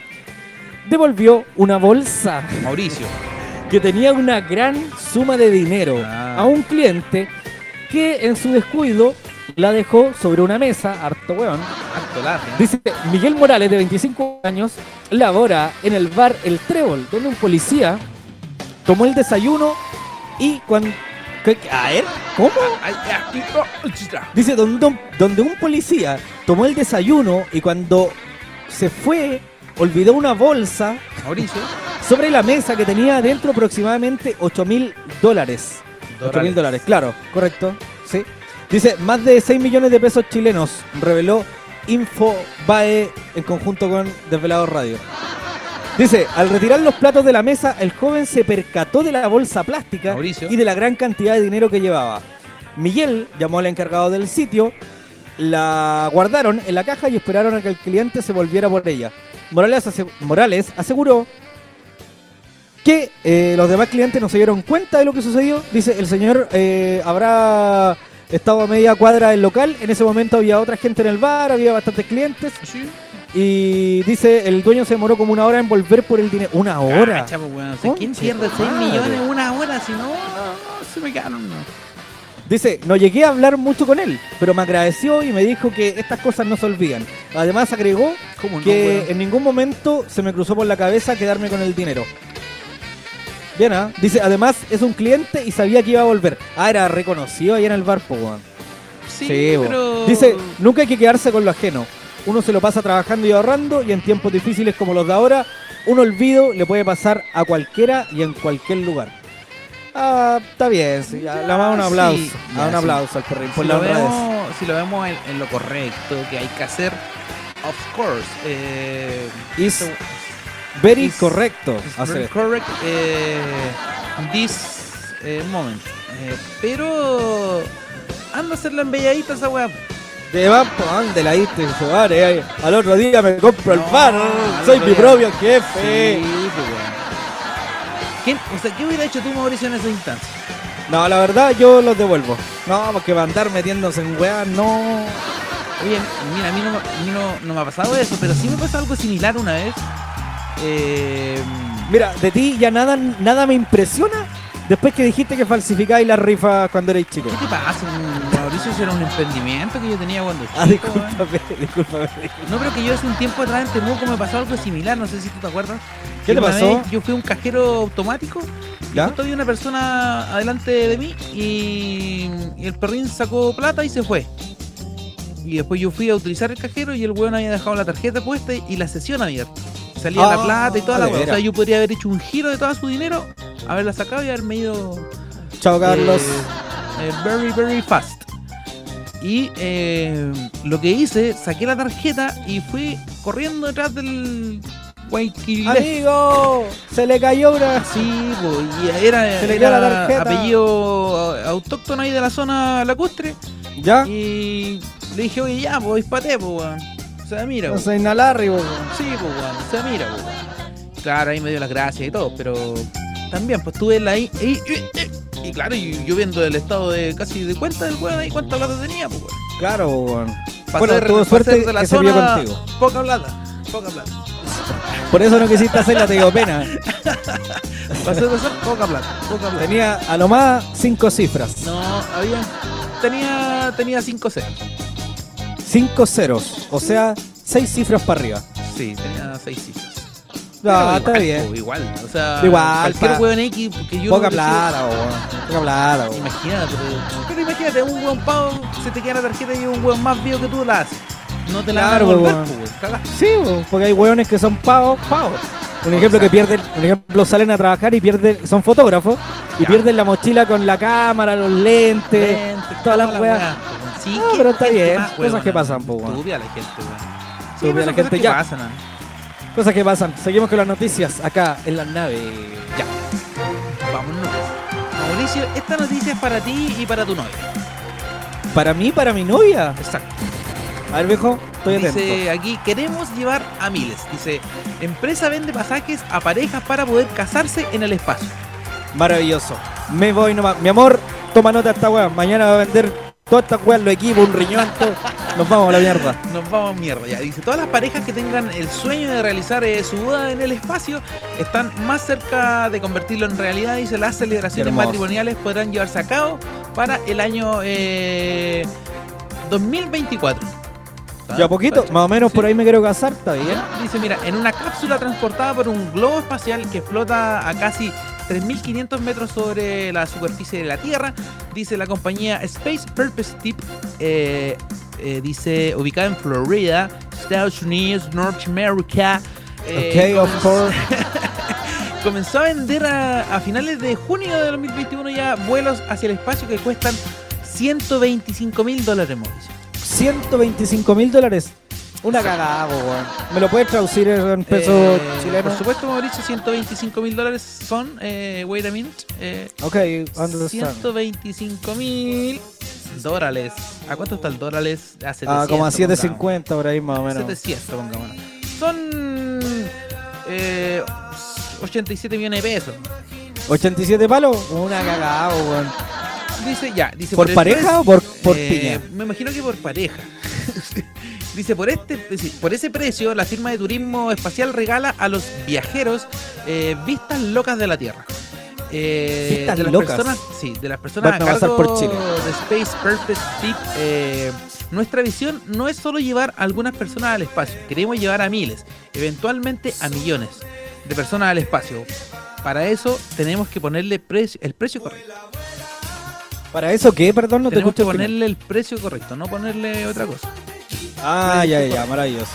devolvió una bolsa Mauricio. que tenía una gran suma de dinero Ah. a un cliente que en su descuido la dejó sobre una mesa, harto weón. Largo. Dice Miguel Morales, de 25 años, labora en el bar El Trébol, donde un policía tomó el desayuno y cuando... ¿Qué- A ver, ¿cómo? Oh. Dice, donde un policía tomó el desayuno y cuando se fue, olvidó una bolsa Mauricio. sobre la mesa que tenía dentro aproximadamente 8 mil dólares. 8 mil dólares, claro, correcto, sí. Dice, más de 6 millones de pesos chilenos, reveló Infobae en conjunto con Desvelados Radio. Dice, al retirar los platos de la mesa, el joven se percató de la bolsa plástica Mauricio. y de la gran cantidad de dinero que llevaba. Miguel llamó al encargado del sitio, la guardaron en la caja y esperaron a que el cliente se volviera por ella. Morales, ase- Morales aseguró que eh, los demás clientes no se dieron cuenta de lo que sucedió. Dice, el señor eh, habrá estado a media cuadra del local. En ese momento había otra gente en el bar, había bastantes clientes. Sí. Y dice, el dueño se demoró como una hora en volver por el dinero. ¿Una hora? Cacha, pues. O sea, ¿Quién pierde tu 6 madre. millones en una hora? Si no, no, se me quedaron. No. Dice, no llegué a hablar mucho con él, pero me agradeció y me dijo que estas cosas no se olvidan. Además agregó ¿Cómo no, que weón? en ningún momento se me cruzó por la cabeza quedarme con el dinero. Bien, ¿ah? Dice, además es un cliente y sabía que iba a volver. Ah, era reconocido ahí en el bar, po, weón. Sí, pero... Dice, nunca hay que quedarse con lo ajeno. Uno se lo pasa trabajando y ahorrando y en tiempos difíciles como los de ahora, un olvido le puede pasar a cualquiera y en cualquier lugar. Ah, está bien, sí, ya, le damos un aplauso. sí, ya, un sí. aplauso al perrín por si, las lo redes. vemos, si lo vemos en, en lo correcto que hay que hacer, of course, eh, Is so- very is- correcto. is hacer very correct eh, this eh, moment. Eh, pero anda a hacerla en belladita esa weá. Te va por donde la diste, su madre, eh. Al otro día me compro el bar. Soy mi propio jefe. Sí, pues. ¿Quién- o sea, ¿qué hubiera hecho tú, Mauricio, en esa instancia? No, la verdad, yo los devuelvo. No, porque va a andar metiéndose en weas, no. Oye, mira, a mí no, me- a mí no, no me ha pasado eso, pero sí me pasó algo similar una vez. Eh, Mira, de ti ya nada, nada me impresiona Después que dijiste que falsificáis las rifas cuando erais chico. ¿Qué te pasa? Mauricio eso era un emprendimiento que yo tenía cuando chico. Ah, discúlpame, discúlpame. No, pero que yo hace un tiempo atrás en Temuco me pasó algo similar, no sé si tú te acuerdas. ¿Qué te pasó? Yo fui a un cajero automático y justo había una persona adelante de mí y, y el perrín sacó plata y se fue. Y después yo fui a utilizar el cajero y el weón había dejado la tarjeta puesta y la sesión abierta. Salía Ah, la plata y toda la weá. O sea, yo podría haber hecho un giro de todo su dinero, haberla sacado y haberme ido Chao, Carlos. eh, eh, very, very fast. Y eh, lo que hice, saqué la tarjeta y fui corriendo detrás del Guayquilé. Amigo, se le cayó una. Sí, y era, Se le era la tarjeta. apellido autóctono ahí de la zona lacustre. ¿Ya? Y le dije, oye, ya, pues dispate, pues, O sea, mira, No se inalarri, weón. Sí, pues, weón. O sea, mira, weón. Claro, ahí me dio las gracias y todo, pero también, pues tuve la ahí. Y, y, y claro, y yo viendo el estado de casi de cuenta del weón ahí, cuánta plata tenía, pues, weón. Claro, weón. Pa' Bueno, ser- tuvo suerte ser de la que se vio zona, contigo. Poca plata, poca plata. Por eso no quisiste hacerla, te dio pena. Ser de zona, poca plata, poca plata. Tenía a lo más cinco cifras. No, había. Tenía, tenía 5 ceros. Cinco ceros. O sea, seis cifras para arriba. Sí, tenía 6 cifras. No, está igual, bien. po, Igual, o sea, Igual, cualquier weón X que yo Poca no plata, weón. Poca plata. Imagínate, pero, pero imagínate, un weón pavo se te queda la tarjeta y un weón más viejo que tú la haces. No te la Claro, van a. Cagaste. Sí, porque hay weones que son pavos, pavos. Un ejemplo que pierden, un ejemplo salen a trabajar y pierden, son fotógrafos y Ya. pierden la mochila con la cámara, los lentes, todas las la weas. Sí, No, qué pero está bien, más cosas huevona, que pasan, po, weón. Estúpida la gente, weón. Estúpida la gente, cosas que ya. pasan, ¿ah? Cosas que pasan. Seguimos con las noticias acá en la nave. Ya. Vámonos. Mauricio, esta noticia es para ti y para tu novia. Para mí, para mi novia. Exacto. A ver, viejo, estoy atento. Dice aquí, queremos llevar a miles. Dice, empresa vende pasajes a parejas para poder casarse en el espacio. Maravilloso. Me voy nomás. Mi amor, toma nota de esta weá. Mañana va a vender todas estas weas, los equipos, un riñón, todo. Nos vamos a la mierda. Nos vamos a mierda ya. Dice, todas las parejas que tengan el sueño de realizar eh, su boda en el espacio están más cerca de convertirlo en realidad. Dice, las celebraciones Hermoso. matrimoniales podrán llevarse a cabo para el año eh, 2024. ¿Está? Ya poquito, más o menos Sí. por ahí me quiero casar, está bien. Dice, mira, en una cápsula transportada por un globo espacial que flota a casi 3.500 metros sobre la superficie de la Tierra, dice la compañía Space Purpose Tip, eh, eh, dice, ubicada en Florida, Estados Unidos, Norteamérica. eh, ok, of course. Comenzó a vender a, a finales de junio de 2021 ya vuelos hacia el espacio que cuestan 125 mil dólares, Mauricio. 125 mil dólares. Una cagada, weón. ¿Me lo puedes traducir en pesos Eh, chilenos? Por supuesto, Mauricio, 125 mil dólares son, eh, wait a minute, eh, Ok, understand. 125 mil dólares. ¿A cuánto está el dólares? A 700, Ah, como a pongamos. 750 por ahí más o menos. 700, pongamos. Son eh, 87 millones de pesos. 87 palos, una cagada, weón. Dice, ya, dice ¿Por el pareja o por, por Eh, piña? Me imagino que por pareja. Dice, por este por ese precio, la firma de turismo espacial regala a los viajeros eh, vistas locas de la Tierra. Eh, Vistas de las locas. personas, sí, de las personas Van a a pasar cargo por Chile. de Space Purpose Tip, eh, nuestra visión no es solo llevar a algunas personas al espacio, queremos llevar a miles, eventualmente a millones de personas al espacio. Para eso tenemos que ponerle precio, el precio correcto. ¿Para eso qué? Perdón, no te tenemos que escucho. final. ponerle el precio correcto, no ponerle otra cosa. Ah, ya, ya, maravilloso.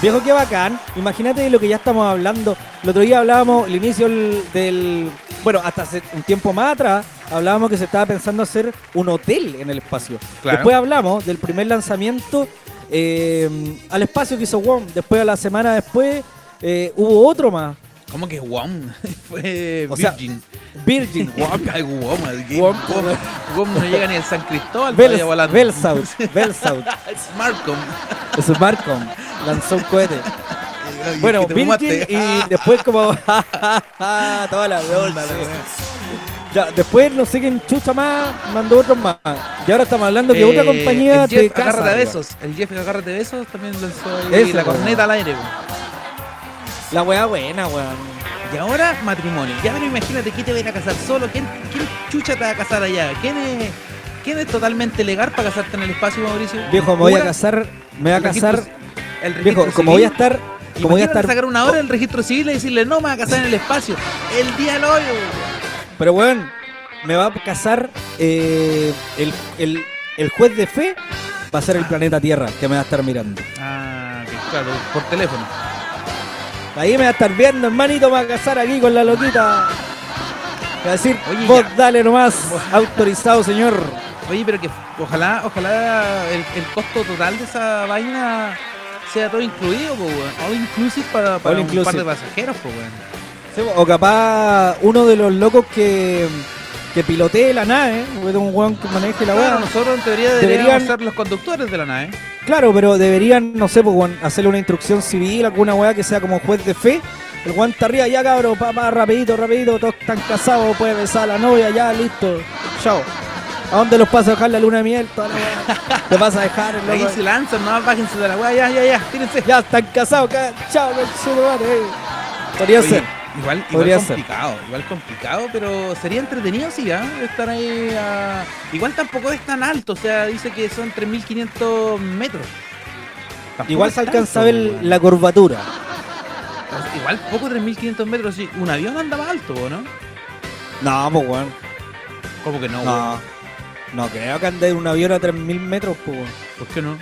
Viejo, qué bacán. Imagínate de lo que ya estamos hablando. El otro día hablábamos, el inicio del, del- Bueno, hasta hace un tiempo más atrás, hablábamos que se estaba pensando hacer un hotel en el espacio. Claro. Después hablamos del primer lanzamiento eh, al espacio que hizo WOM. Después, a la semana después, eh, hubo otro más. ¿Cómo que WOM? Fue O sea, Virgin. Virgin. WOM, WOM, no llega ni al San Cristóbal, Bell, volando. Bellsouth. Bellsouth. Smartcom. Es Marcom. Lanzó un cohete. Bueno, Virgin y después como... Toda la bolsa. Ya, después no sé quién chucha más, mandó otros más. Y ahora estamos hablando que otra Eh, compañía el Jeff, casa. agárrate a besos. El Jeff agárrate besos también lanzó ahí Ese, la corneta al aire. La weá buena, weón. y ahora matrimonio. Ya pero imagínate, ¿qué te va a ir a casar solo? ¿Quién, quién chucha te va a casar allá? ¿Quién es, quién es totalmente legal para casarte en el espacio, Mauricio? Viejo, me voy a casar, me voy a casar, el registro viejo, como voy a civil. estar, como voy a estar, sacar una hora del registro civil y decirle, no, me va a casar en el espacio. El día del hoyo. pero weón, me va a casar eh, el, el, el juez de fe va a ser el planeta Tierra que me va a estar mirando. Ah, claro, por teléfono. Ahí me va a estar viendo, hermanito, va a casar aquí con la loquita. Va a decir, Oye, vos ya. dale nomás, autorizado, señor. Oye, pero que ojalá, ojalá el, el costo total de esa vaina sea todo incluido, weón. All inclusive para, para All un par de pasajeros, po, weón. Sí, O capaz uno de los locos que, que pilotee la nave, un weón que maneje la Claro, nosotros en teoría deberíamos Deberían- ser los conductores de la nave. Claro, pero deberían, no sé, pues, weón, hacerle una instrucción civil, alguna weá que sea como juez de fe. El weón está arriba, ya cabrón, papá, rapidito, rapidito, todos están casados, puede besar a la novia, ya, listo. Chao. ¿A dónde los pasa a dejar la luna de miel? Toda la weá. Te vas a dejar el Ahí se lanzan, no, bájense de la weá, ya, ya, ya, tírense. Ya están casados, ca- chao, su madre. eh. Podría ser. Igual, Podría igual ser. complicado, igual complicado, pero sería entretenido, sí, ¿ah? Estar ahí a... Igual tampoco es tan alto, o sea, dice que son 3.500 metros. Tampoco Igual se alcanza a ver la curvatura. Igual poco 3.500 metros, sí. Un avión anda más alto, ¿o ¿no? No, pues weón. ¿Cómo que no, No. weón? No creo que ande un avión a 3.000 metros, pues weón. ¿Por qué no?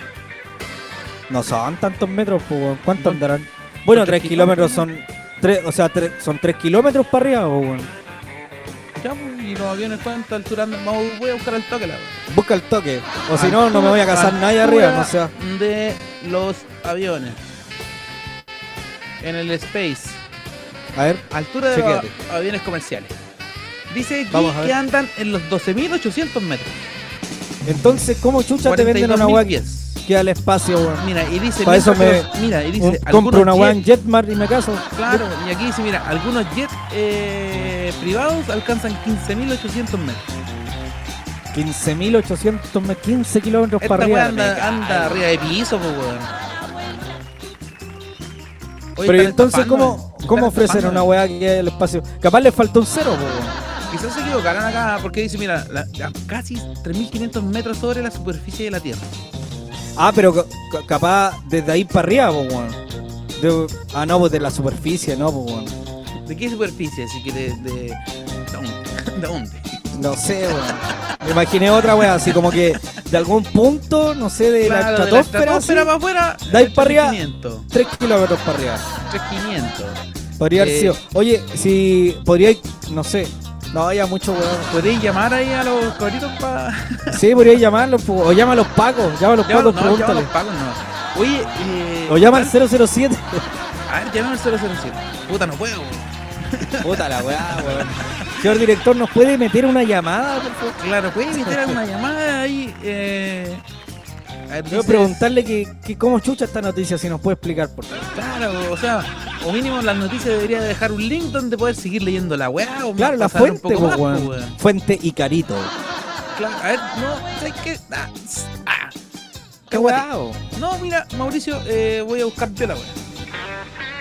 No son tantos metros, pues weón. ¿Cuánto No. andarán? Bueno, Son tres 3 kilómetros son. Tres, o sea, tres, son 3 kilómetros para arriba, o bueno. Ya, y los aviones pueden estar alturando. Voy a buscar el toque, la Busca el toque. O si ah, no, no me voy a casar nadie arriba, no sea. De los aviones. En el space. A ver. Altura de aviones comerciales. Dice que andan en los 12.800 metros. Entonces, ¿cómo chucha te venden una guagua? 10 energía al espacio, weón. Mira, y dice, Para eso me mira, y dice, un, y me caso. Claro, y aquí dice, mira, algunos jets eh, privados alcanzan 15.800 metros. 15.800 metros, 15 kilómetros para arriba. Anda, anda arriba de piso, weón. Pero entonces, ¿cómo, cómo ofrecer tapando, una weá que es el espacio? Capaz les faltó un cero, po, Quizás se equivocaran acá porque dice, mira, la, la, casi 3.500 metros sobre la superficie de la Tierra. Ah, pero ca- ca- capaz desde ahí para arriba, po, weón. De- ah, no, pues de la superficie, no, pues, weón. ¿De qué superficie? Así que de... de, ¿de dónde? ¿De dónde? No sé, weón. Me imaginé otra weá, así como que de algún punto, no sé, de la Claro, de la estratosfera, para afuera, De ahí para arriba. 3.500. 3 kilómetros para arriba. 3.500. Podría haber Eh, sido. Oye, si podría, no sé. No, ya mucho weón. ¿Podéis llamar ahí a los cabritos para...? Sí, podría llamarlo, po, o llama a los pacos, llama a los pacos, no, llama a pregúntale. los pagos, no. Oye, eh, O llama al ¿cuál- 007. A ver, llama al 007. Puta, no puedo. Puta la weá, weón. Señor director, ¿nos puede meter una llamada, por favor? Claro, puede meter alguna llamada ahí. Eh... ver, Quiero preguntarle que, que cómo chucha esta noticia, si nos puede explicar, por favor. Claro, o sea, o mínimo las noticias debería dejar un link donde poder seguir leyendo la weá. O Claro, la saber un fuente, poco po, más. Fuente y carito. Claro, a ver, no, ¿sabes qué? Ah, ah. ¿Qué o? No, mira, Mauricio, eh, voy a buscar yo la weá.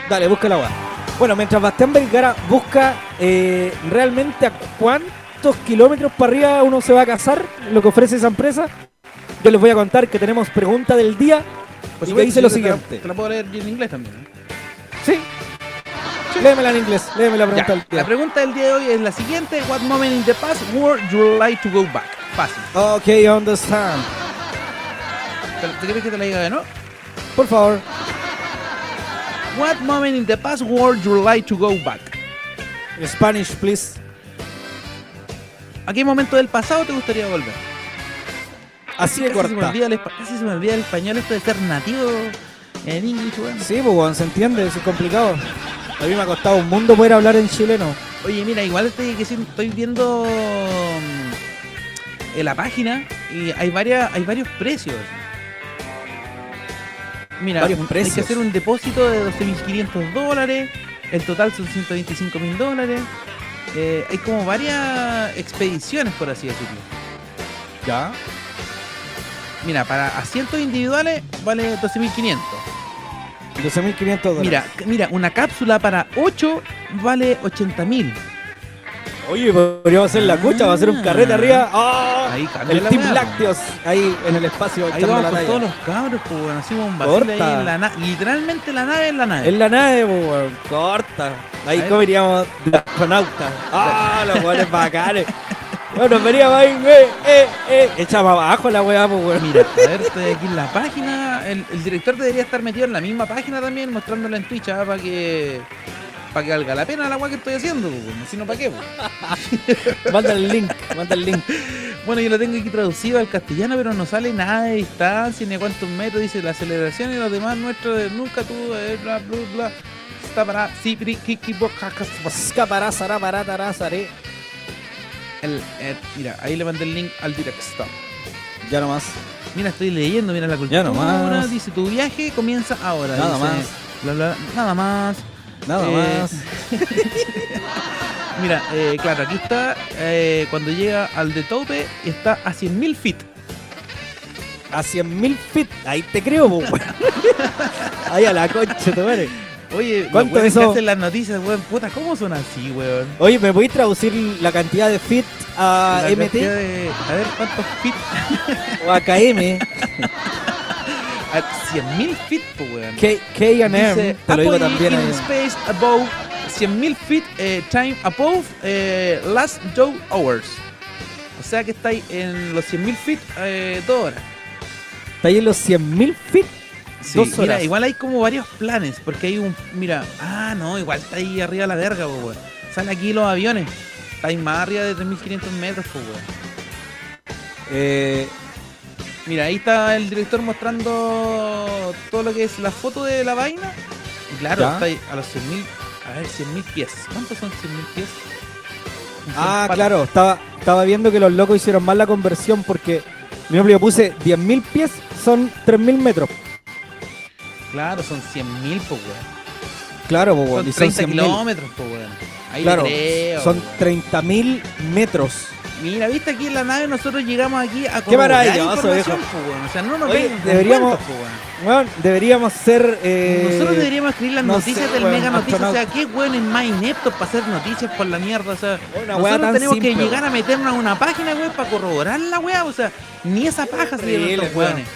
Dale, busca la weá. Bueno, mientras Bastián Vergara busca eh, realmente a cuántos kilómetros para arriba uno se va a casar, lo que ofrece esa empresa, yo les voy a contar que tenemos pregunta del día y que dice lo sí, siguiente. Te la puedo leer en inglés también. ¿eh? Sí. Léemela en inglés, léeme la pregunta Ya, del día. la pregunta del día de hoy es la siguiente. What moment in the past would you like to go back? Fácil. Ok, understand. ¿Te, te quieres que te la diga de no? Por favor. What moment in the past would you like to go back? Spanish, please. ¿A qué momento del pasado te gustaría volver? Así de se, me corta. olvida el, espa- casi se me olvida el español esto de ser nativo en inglés, weón. Sí, pues, weón, se entiende, es complicado. A mí me ha costado un mundo poder hablar en chileno. Oye, mira, igual estoy, que estoy viendo mm, en la página y hay varias, hay varios precios. Mira, Varios hay que hacer un depósito de 12.500 dólares, el total son 125.000 dólares. Eh, hay como varias expediciones, por así decirlo. Ya. Mira, para asientos individuales vale 12.500. 12.500 dólares. Mira, mira, una cápsula para 8 vale 80 mil. Oye, podríamos hacer la cucha, va a ser un carrete arriba. ¡Ah! Ahí El Team weá, Lácteos, ahí en el espacio Ahí vamos la con todos los cabros, pues bueno, hacemos un vacile ahí en la nave. Literalmente la nave en la nave. En la nave, pues, corta. Ahí comeríamos de astronauta. ¡Ah! los weones bacanes. Bueno, veríamos ahí, eh, eh, eh. Echamos abajo la weá, pues, weón. Mira, a ver, estoy aquí en la página. El, el director debería estar metido en la misma página también, mostrándola en Twitch, para que para que valga la pena la weá que estoy haciendo, pues, si no, ¿para qué? pues? Manda el link, manda el link. Bueno, yo lo tengo aquí traducido al castellano, pero no sale nada de distancia ni a cuántos metros. Dice la aceleración y los demás nuestros de nunca tuvo, eh, bla, bla, bla. Está para. Sí, pri, ki, ki, bo, ca, ca, El, eh, mira, ahí le mandé el link al direct stop. Ya nomás. Mira, estoy leyendo, mira la cultura. Ya nomás. Dice, tu viaje comienza ahora. Nada dice, más. bla, bla, nada más. Nada Eh, más. Mira, eh, claro, aquí está, eh, cuando llega al de tope, está a 100.000 feet. A 100.000 feet. Ahí te creo, pues. Ahí a la concha, tu madre. Oye, ¿Cuánto eso? que hacen las noticias, weón, puta, ¿cómo son así, weón? Oye, ¿me podéis traducir la cantidad de feet a La MT de- a ver, ¿cuántos feet? o a KM? A 100.000 feet, pues, weón. K, Dice, te lo digo "Apogee también in ahí. space above 100.000 feet eh, time above eh, last two hours. O sea que está ahí en los 100.000 feet eh, dos horas. Está ahí en los 100.000 feet. Sí, Dos mira, igual hay como varios planes, porque hay un, mira, ah, no, igual está ahí arriba la verga, weón. Salen aquí los aviones. Está ahí más arriba de 3.500 metros, pues, weón. Eh, Mira, ahí está el director mostrando todo lo que es la foto de la vaina. Y claro, Ya. está ahí a los 100.000, a ver, 100.000 pies. ¿Cuántos son 100.000 pies? ah, claro, estaba, estaba viendo que los locos hicieron mal la conversión porque mi nombre yo puse 10.000 pies, son 3.000 metros. Claro, son 100.000, pues, weón. Claro, pues, weón, Son y son 30 100.000. kilómetros, pues, weón. Ahí Claro, creo, son weón. 30.000 metros. Mira, viste aquí en la nave nosotros llegamos aquí a Qué maravilloso, viejo. weón. O sea, no nos Oye, con deberíamos- cuentos, weón. Weón, deberíamos ser. Eh, Nosotros deberíamos escribir las no noticias sé, del weón, Mega Noticias. O sea, qué weones más ineptos para hacer noticias por la mierda. O sea, Una nosotros tenemos que llegar a meternos a una página, weón, para corroborar la weá. O sea, ni esa paja se dieron weón. weones.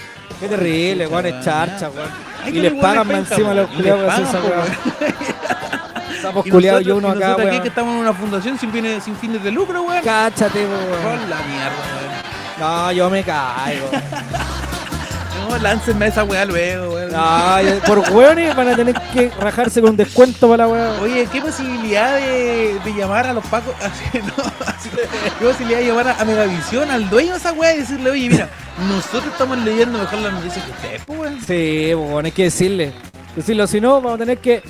Qué terrible, weón, es weón, charcha, weón. Ay, Y les pagan encima los culiados weón. pagan, Sapos Y culiados y nosotros- uno y acá, nosotros aquí weón. que estamos en una fundación sin fines, sin fines de lucro, weón. Cáchate, weón. la mierda, weón. No, yo me caigo. No, láncenme esa weá luego, weón. No, por weones van a tener que rajarse con un descuento para la weá. Oye, ¿qué posibilidad de, de llamar a los pacos? Así, no, así, ¿Qué posibilidad de llamar a, a Megavisión, al dueño de esa weá y decirle, oye, mira, nosotros estamos leyendo mejor las noticias que ustedes, pues, weón? Sí, weón, hay que decirle. Decirlo, si no, vamos a tener que.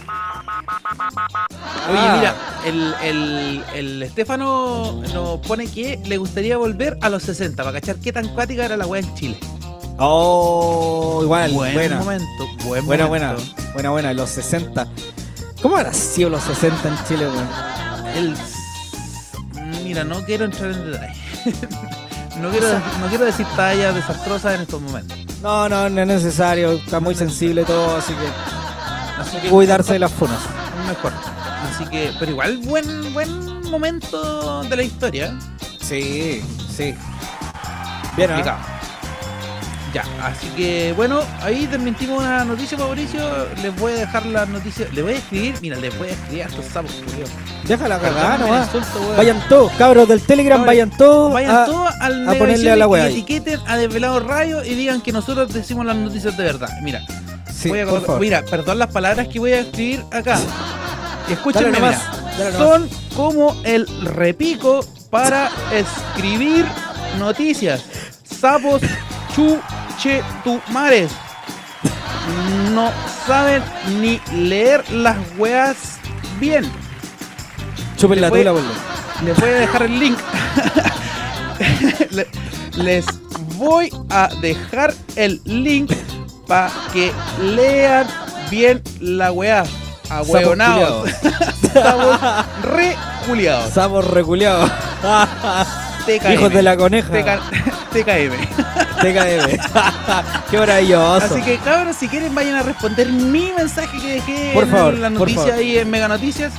Oye, Ah. mira, el, el, el Estefano nos pone que le gustaría volver a los 60 para cachar qué tan cuática era la weá en Chile. Oh, igual, buen buena. momento, buen Buena, buena, momento. buena, buena, los 60. ¿Cómo habrá sido los 60 en Chile, weón? El... Mira, no quiero entrar en detalle. no, quiero, no quiero decir tallas desastrosas en estos momentos. No, no, no es necesario, está muy sensible todo, así que Así que cuidarse de las funas. mejor. Así que, pero igual buen buen momento de la historia. Sí, sí. Bien, ¿ah? Complicado. Ya, así que bueno, ahí desmentimos una noticia, Mauricio. Les voy a dejar la noticia. Les voy a escribir, mira, les voy a escribir a estos sapos, culiao. Déjala cagada weón. Vayan todos, cabros del Telegram, vayan todos. Vayan a- todos al a ponerle a la ahí. etiqueten a Desvelado Radio y digan que nosotros decimos las noticias de verdad. Mira, Sí, voy a por favor. mira, perdón las palabras que voy a escribir acá. Escúchenme, Dale nomás, mira. dale nomás. Son como el repico para escribir noticias. Sapos chuchetumares. No saben ni leer las weas bien. Chupen la tula, boludo. Les voy a dejar el link. Le- Les voy a dejar el link para que lean bien la weá. A Sapos hueonados. Estamos re culiados. Sapos reculeados. Hijos de la coneja. TK TKM. TKM. Qué maravilloso. Así que cabros, si quieren vayan a responder mi mensaje que dejé Por en favor, la por noticia favor. ahí en Mega Noticias.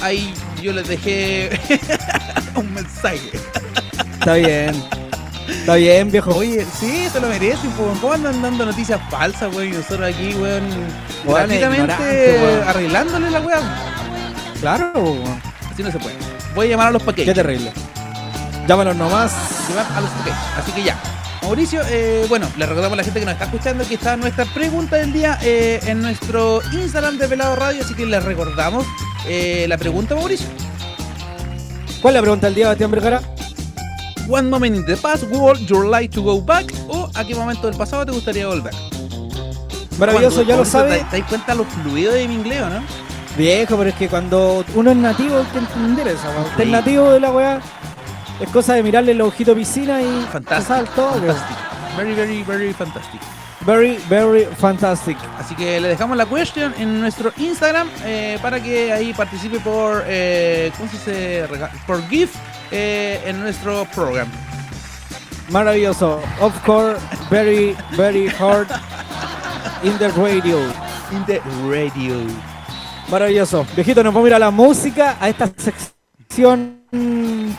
ahí yo les dejé un mensaje. Está bien. Está bien, viejo. Oye, sí, se lo merecen. ¿cómo andan dando noticias falsas, weón? Y nosotros aquí, weón, weón. arreglándole la weón. Claro. Así no se puede. Voy a llamar a los paquetes. Qué terrible. Llámanos nomás. Llevar a los paquetes. Así que ya. Mauricio, eh, bueno, le recordamos a la gente que nos está escuchando que está nuestra pregunta del día eh, en nuestro Instagram de Pelado Radio, así que les recordamos eh, la pregunta, Mauricio. ¿Cuál es la pregunta del día, Bastián Vergara? One moment in the past, would you like to go back? ¿O a qué momento del pasado te gustaría volver? Maravilloso, Cuando- ya lo Mauricio, sabe. ¿Te, te das cuenta lo fluido de mi inglés, no? Viejo, pero es que cuando uno es nativo hay que entender. Cuando usted es nativo de la weá, es cosa de mirarle el ojito piscina y Fantástico. pasar todo. Fantástico. Very, very, very fantastic. Very, very fantastic. Así que le dejamos la question en nuestro Instagram eh, para que ahí participe por, eh, ¿cómo se dice? Por GIF eh, en nuestro programa. Maravilloso. Of course, very, very hard in the radio. In the radio. Maravilloso. Viejito, nos vamos a ir a la música, a esta sección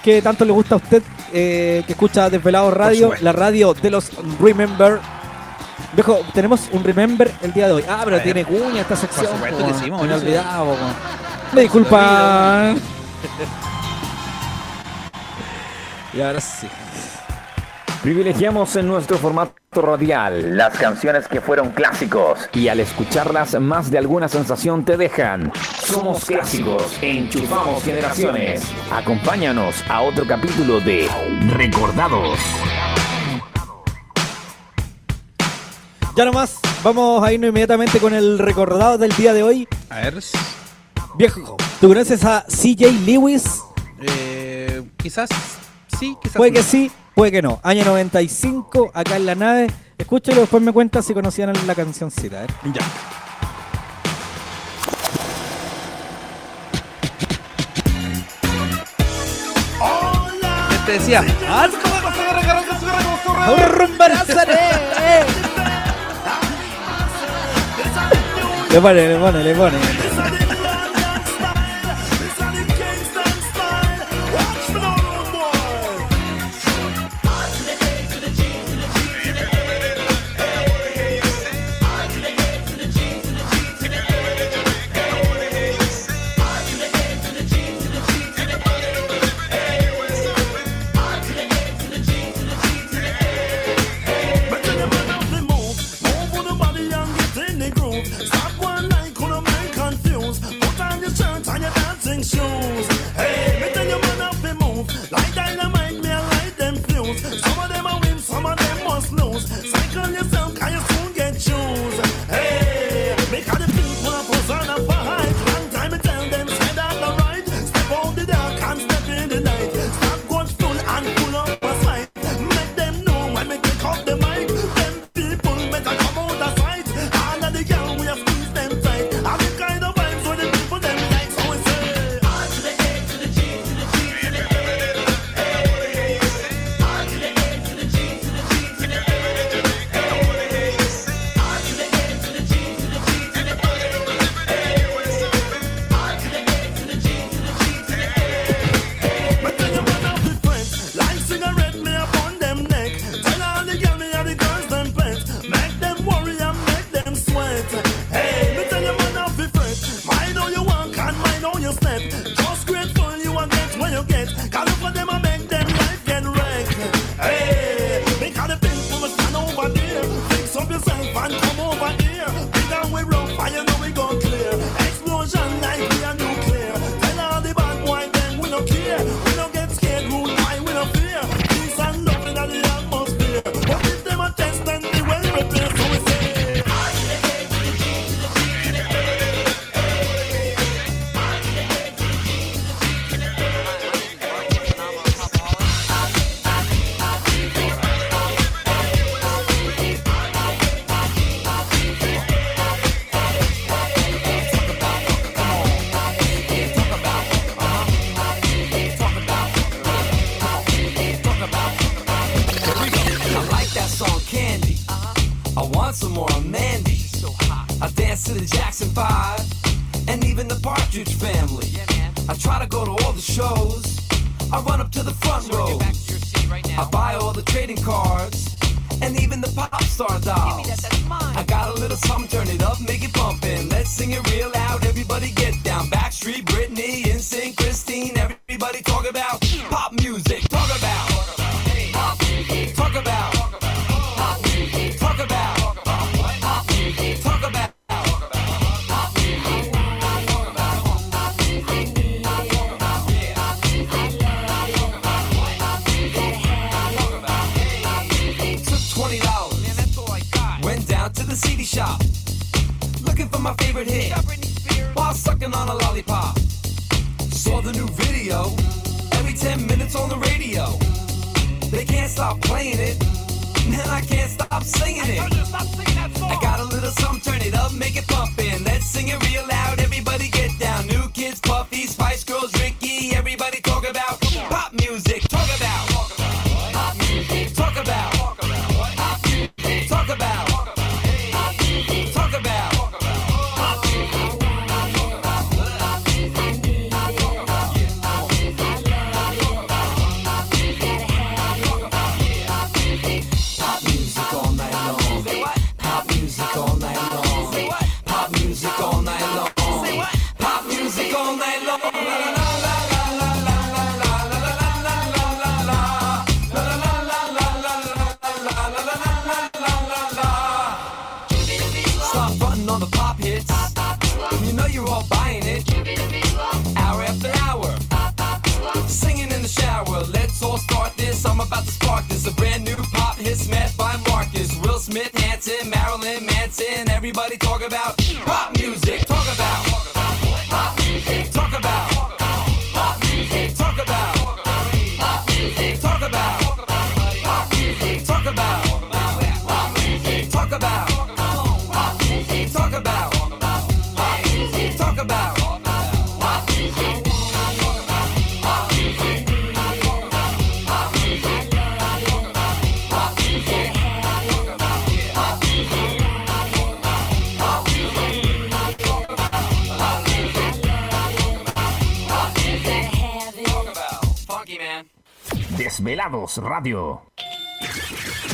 que tanto le gusta a usted, eh, que escucha Desvelado Radio, la radio de los Remember. Viejo, tenemos un Remember el día de hoy. Ah, pero ver. tiene cuña esta sección. supuesto po, que sí, me po. Me disculpan. Y ahora sí. Privilegiamos en nuestro formato radial las canciones que fueron clásicos y al escucharlas más de alguna sensación te dejan. Somos clásicos, enchufamos generaciones. Acompáñanos a otro capítulo de Recordados. Ya nomás, vamos a irnos inmediatamente con el recordado del día de hoy. A ver. Viejo, ¿tú conoces a CJ Lewis? eh, quizás sí, quizás Puede que sí, puede que no. Año 95, acá en la nave. Escúchalo, después me cuentas si conocían la cancioncita. ¿eh? Ya. Este decía. "Ah, Le pone, le pone, le pone. Radio.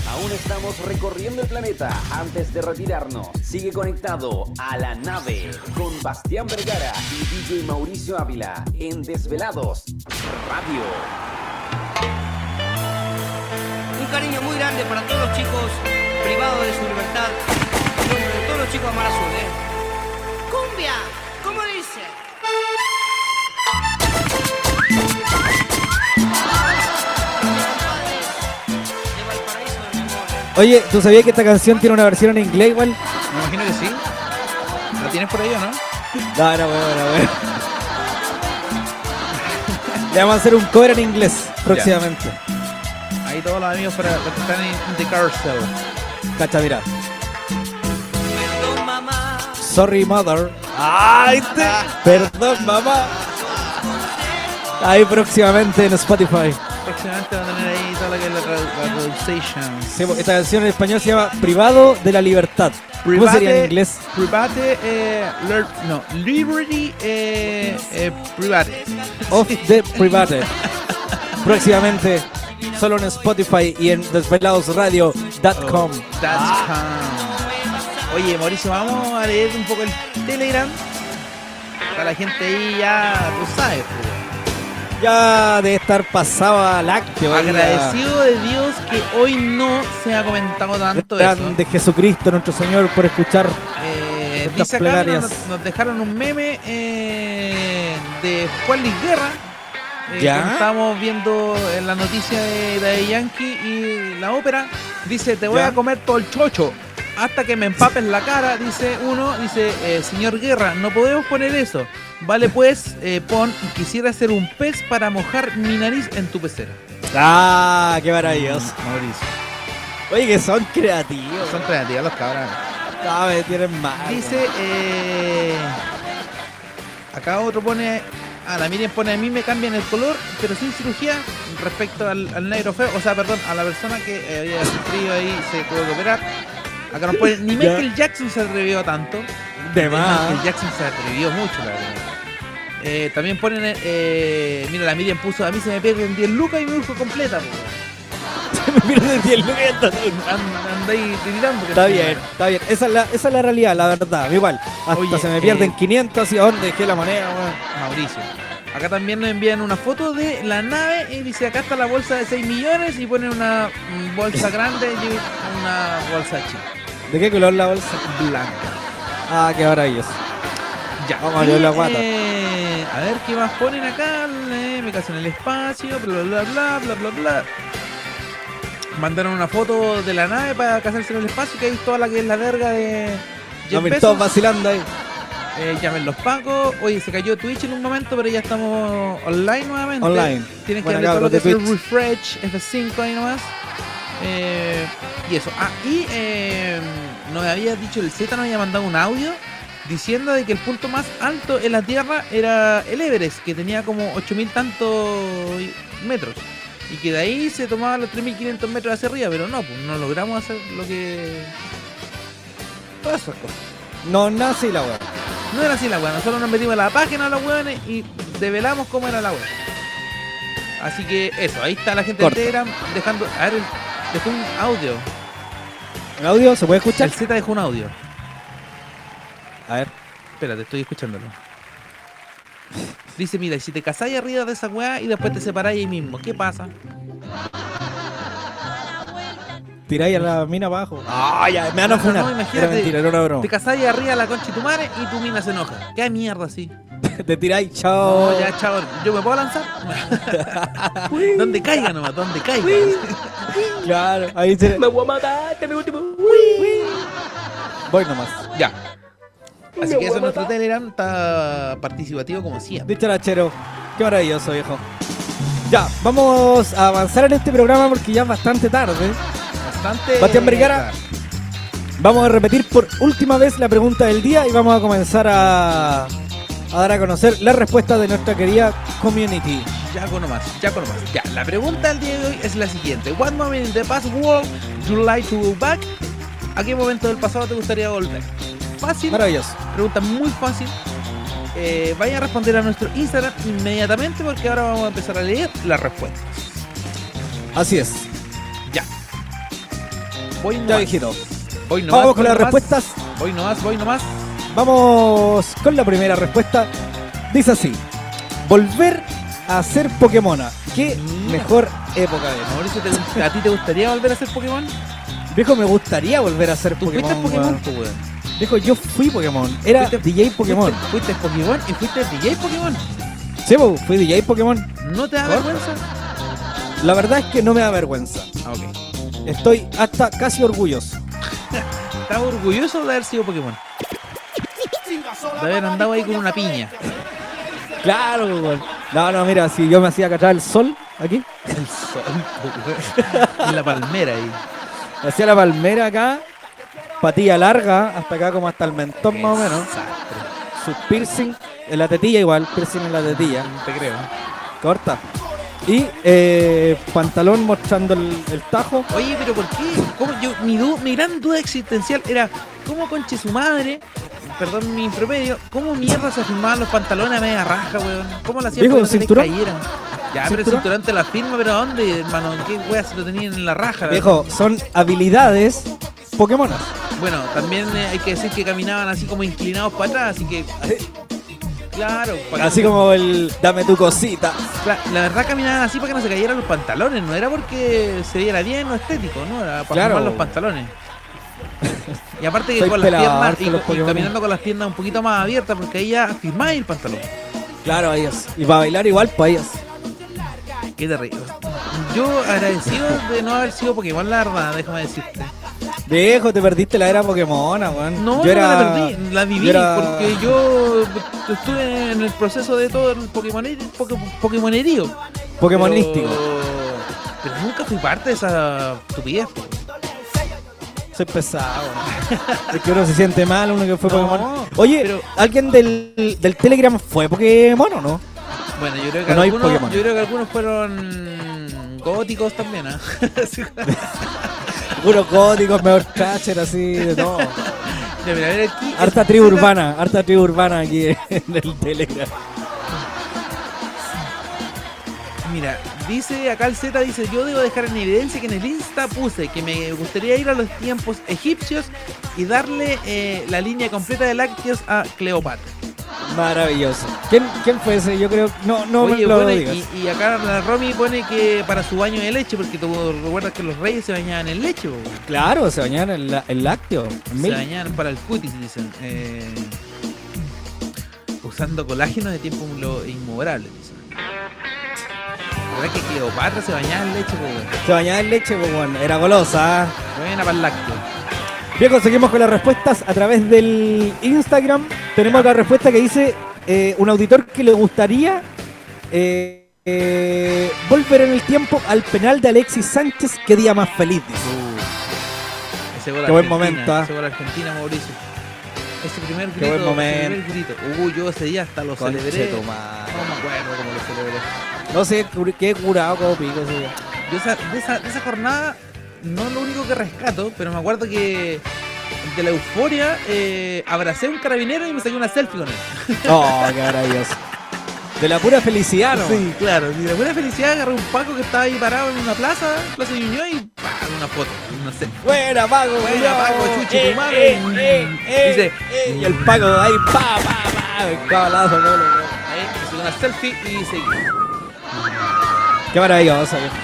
Aún estamos recorriendo el planeta. Antes de retirarnos, sigue conectado a la nave con Bastián Vergara y DJ Mauricio Ávila en Desvelados Radio. Un cariño muy grande para todos los chicos privados de su libertad. De todos los chicos de Mar Azul, ¿eh? ¡Cumbia! Oye, ¿tú sabías que esta canción tiene una versión en inglés igual? Me imagino que sí. ¿La tienes por ahí o no? No, no, bueno, bueno, bueno. Le vamos a hacer un cover en inglés próximamente. Ahí todos los amigos para que están en The Carousel. Cacha, mira. Sorry, mother. ¡Ay, te... Perdón, mamá. Ahí próximamente en Spotify. Próximamente van a tener ahí toda la la. Sí, porque esta canción en español se llama Privado de la Libertad. ¿Cómo sería en inglés? Private, eh, no, Liberty, eh, eh, Private. Of the Private. Próximamente, solo en Spotify y en desveladosradio.com. That's com. Oye, Mauricio, vamos a leer un poco el Telegram. Para la gente ahí ya, tú sabes, pues. Ya de estar pasado a lácteo. Agradecido de Dios que hoy no se ha comentado tanto. Grande Jesucristo, nuestro Señor, por escuchar Eh, estas dice acá, plegarias. nos, nos dejaron un meme eh, de Juan Luis Guerra. eh, ¿Ya? que Estábamos viendo en la noticia de Yankee y la ópera. Dice, te voy ¿Ya? a comer todo el chocho. Hasta que me empapes la cara, dice uno, dice, eh, señor Guerra, no podemos poner eso. Vale pues, eh, pon, quisiera ser un pez para mojar mi nariz en tu pecera. Ah, qué maravilloso. Mauricio. Oye, que son creativos. Son creativos los cabrones. No, me tienen mal. Dice, eh, acá otro pone, a la Miriam pone, a mí me cambian el color, pero sin cirugía, respecto al, al negro feo, o sea, perdón, a la persona que eh, había sufrido ahí, se tuvo que operar. Acá nos pone, ni. Michael Jackson se atrevió tanto. De más. Michael Jackson se atrevió mucho, la verdad. Eh, también ponen, eh, eh, mira, la Miriam puso, a mí se me pierden 10 lucas y me busco completa. po. Me pierden 10 lucas, entonces. And- Anda ahí tiritando. Está bien, está bien. Esa es la, esa es la realidad, la verdad. Igual, hasta Oye, se me pierden eh, 500 y a dónde dejé la moneda. Mauricio. Acá también nos envían una foto de la nave y dice acá está la bolsa de 6 millones y ponen una mm, bolsa grande y una bolsa chica. ¿De qué color la bolsa? Blanca. Ah, qué maravilloso. Ya. Vamos a Y, leer la guata. eh, a ver qué más ponen acá. Eh, me caso en el espacio, bla bla bla bla bla bla. Mandaron una foto de la nave para casarse en el espacio, que ahí toda la que es la verga de No todos vacilando ahí. Eh, llamen los pacos. Oye, se cayó Twitch en un momento, pero ya estamos online nuevamente. Online. Tienen que darle todo lo que es el refresh F5 ahí nomás. Eh, y eso. Ah, y eh, nos había dicho el Z, nos había mandado un audio diciendo de que el punto más alto en la Tierra era el Everest, que tenía como 8000 tantos metros. Y que de ahí se tomaba los 3500 metros hacia arriba, pero no, pues no logramos hacer lo que. Todas esas cosas. No nace la weá. No era así la weá, nosotros nos metimos a la página de los weones y develamos cómo era la weá. Así que eso, ahí está la gente Corta. de Telegram dejando. A ver, dejó un audio. ¿El audio se puede escuchar? El Z dejó un audio. A ver. Espérate, estoy escuchándolo. Dice, mira, y si te casáis arriba de esa weá y después te separáis ahí mismo, ¿qué pasa? Tiráis a la mina abajo. Ah, ya, me van a No, funar. no, era imagínate, mentira, era una broma. Te casáis arriba de la concha de tu madre y tu mina se enoja. ¿Qué mierda así? Te tiráis, chao. No, ya, chao. ¿Yo me puedo lanzar? donde caiga nomás, donde caiga. Claro, ahí se... Me voy a matar, te me último. Voy nomás. Ya. Así que eso es nuestro Telegram, está participativo como siempre. Dicharachero. Qué maravilloso, viejo. Ya, vamos a avanzar en este programa porque ya es bastante tarde. Bastante. Bastián Vergara. Vamos a repetir por última vez la pregunta del día y vamos a comenzar a, a dar a conocer la respuesta de nuestra querida community. Ya con nomás, ya con nomás. Ya, la pregunta del día de hoy es la siguiente. What moment in the past world you like to go back? ¿A qué momento del pasado te gustaría volver? Fácil. Maravilloso. Pregunta muy fácil. Eh, vayan a responder a nuestro Instagram inmediatamente porque ahora vamos a empezar a leer las respuestas. Así es. Ya. Voy Ya, nomás. viejito. Voy nomás, Vamos con voy las nomás. respuestas. Voy nomás, voy nomás. Vamos con la primera respuesta. Dice así: Volver a ser Pokémona. ¿Qué mejor época es? Mauricio, ¿te- ¿a ti te gustaría volver a ser Pokémon? Viejo, me gustaría volver a ser ¿Tú Pokémon. fuiste Pokémon? Viejo, yo fui Pokémon. Era Fuiste- DJ Pokémon. Fuiste, fuiste Pokémon y fuiste DJ Pokémon. Sí, po, fui DJ Pokémon. ¿No te da ¿Por? vergüenza? La verdad es que no me da vergüenza. Ah, ok. Estoy hasta casi orgulloso. Estaba orgulloso de haber sido Pokémon. De haber andado ahí con una piña. Claro, weón. No, no, mira, si yo me hacía cachar el sol aquí, El sol. En la palmera ahí. me hacía la palmera acá, patilla larga, hasta acá como hasta el mentón más o menos. Su piercing en la tetilla igual, piercing en la tetilla, Te creo. corta. Y eh, pantalón mostrando el, el tajo. Oye, pero ¿por qué? ¿Cómo? Yo, mi, du- mi gran duda existencial era, ¿cómo conche su madre? Perdón mi promedio, ¿cómo mierda se firmaban los pantalones a media raja, weón? ¿Cómo lo hacían Digo, para que no se les cinturón. cayeran? Ya, pero el ¿Cinturón? cinturón te la firma, pero ¿a dónde, hermano? ¿Qué weas se lo tenían en la raja? la Viejo, son habilidades Pokémonas. Bueno, también eh, hay que decir que caminaban así como inclinados para atrás, así que. Claro, para que- Así como el dame tu cosita. La verdad caminaban así para que no se cayeran los pantalones, no era porque se viera bien o estético, no, era para Claro. formar los pantalones. Y aparte que Soy con las piernas y, Pokémon. caminando con las piernas un poquito más abiertas porque ahí ya firmáis el pantalón. Claro, ellos. Y para bailar igual, para ellos. Qué terrible. Yo agradecido de no haber sido Pokémon, la verdad, déjame decirte. Viejo, te perdiste la era Pokémona, weón. No, yo yo era... no la perdí, la viví yo era- porque yo estuve en el proceso de todo el Pokémoner, poke- Pokémonerío. Pokémonístico. Pero, pero nunca fui parte de esa estupidez. po. Soy pesado. es que uno se siente mal, uno que fue no, Pokémon. Oye, pero... ¿alguien del, del Telegram fue Pokémon o no? Bueno, yo creo que, algunos, fueron góticos también, ¿ah? ¿eh? Góticos, mejor catcher, así, de todo. Harta tribu urbana, harta tribu urbana aquí en el Telegram. Mira, dice acá el Z, dice, yo debo dejar en evidencia que en el Insta puse que me gustaría ir a los tiempos egipcios y darle eh, la línea completa de lácteos a Cleopatra. Maravilloso. ¿Quién, quién fue ese? Yo creo. No, no Oye, lo pone- digas. y, y acá la Romy pone que para su baño de leche, porque tú recuerdas que los reyes se bañaban en leche, weón. Claro, se bañaban en, la- en lácteo. en se bañaban para el cutis, dicen. Eh, usando colágeno de tiempo lo inmobrable, dicen. La verdad que Cleopatra se bañaba en leche, weón. Se bañaba en leche, pues bueno, era golosa. ¿ah? Buena para el lácteo. Viejo, seguimos con las respuestas a través del Instagram. Tenemos otra respuesta que dice eh, un auditor que le gustaría eh, eh, volver en el tiempo al penal de Alexis Sánchez. Qué día más feliz, dice. Ese gol Qué buen momento, ¿ah? Ese gol Argentina, Mauricio. Ese primer grito. Qué buen ese momento. primer grito. Uy, yo ese día hasta lo Conche celebré. No me acuerdo cómo lo celebré. No sé qué curado como pico ese día. Yo esa, de, esa, de esa jornada, no lo único que rescato, pero me acuerdo que de la euforia eh, abracé a un carabinero y me saqué una selfie con él. Oh, qué maravilloso. De la pura felicidad, ¿no? Sí, claro. De buena felicidad agarré un Paco que estaba ahí parado en una plaza, Plaza Ñuñoa, y ¡pah! una foto, una selfie. Buena, Paco. Buena. Paco, chuchi, Eh, tu madre. eh, Dice, y el Paco ahí, pa, pa, pa, cabalazo, todo lo que- Ahí, me saqué una selfie y seguí. Qué maravilloso, viejo.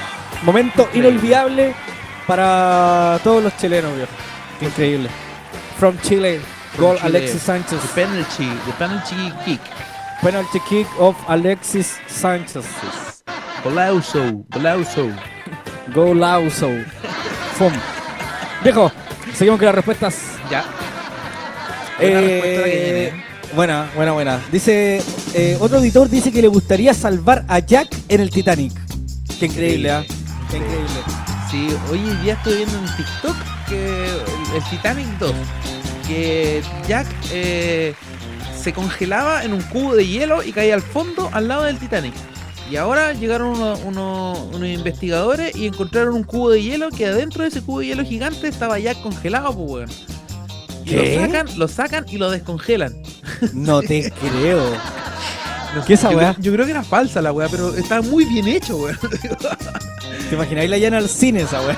Momento inolvidable para todos los chilenos, viejo. Qué increíble. From Chile, gol Chile. Alexis Sánchez. The penalty, the penalty kick. Penalty kick of Alexis Sánchez. Golauso, golauso. Golazo. Fum. Viejo, seguimos con las respuestas. Ya. Buena respuesta la que Eh, viene. Buena, buena, buena. Dice, eh, otro auditor dice que le gustaría salvar a Jack en el Titanic. Qué increíble, ¿ah? Qué increíble. Sí, hoy día estoy viendo en TikTok que el, el Titanic 2, que Jack eh, se congelaba en un cubo de hielo y caía al fondo al lado del Titanic. Y ahora llegaron uno- uno- unos investigadores y encontraron un cubo de hielo que adentro de ese cubo de hielo gigante estaba Jack congelado, pues weón. Y ¿Qué? lo sacan, lo sacan y lo descongelan. No te creo. No ¿Qué esa yo, weá? yo creo que era falsa la weá, pero estaba muy bien hecho, weón. ¿Te imagináis la llena al cine esa weá?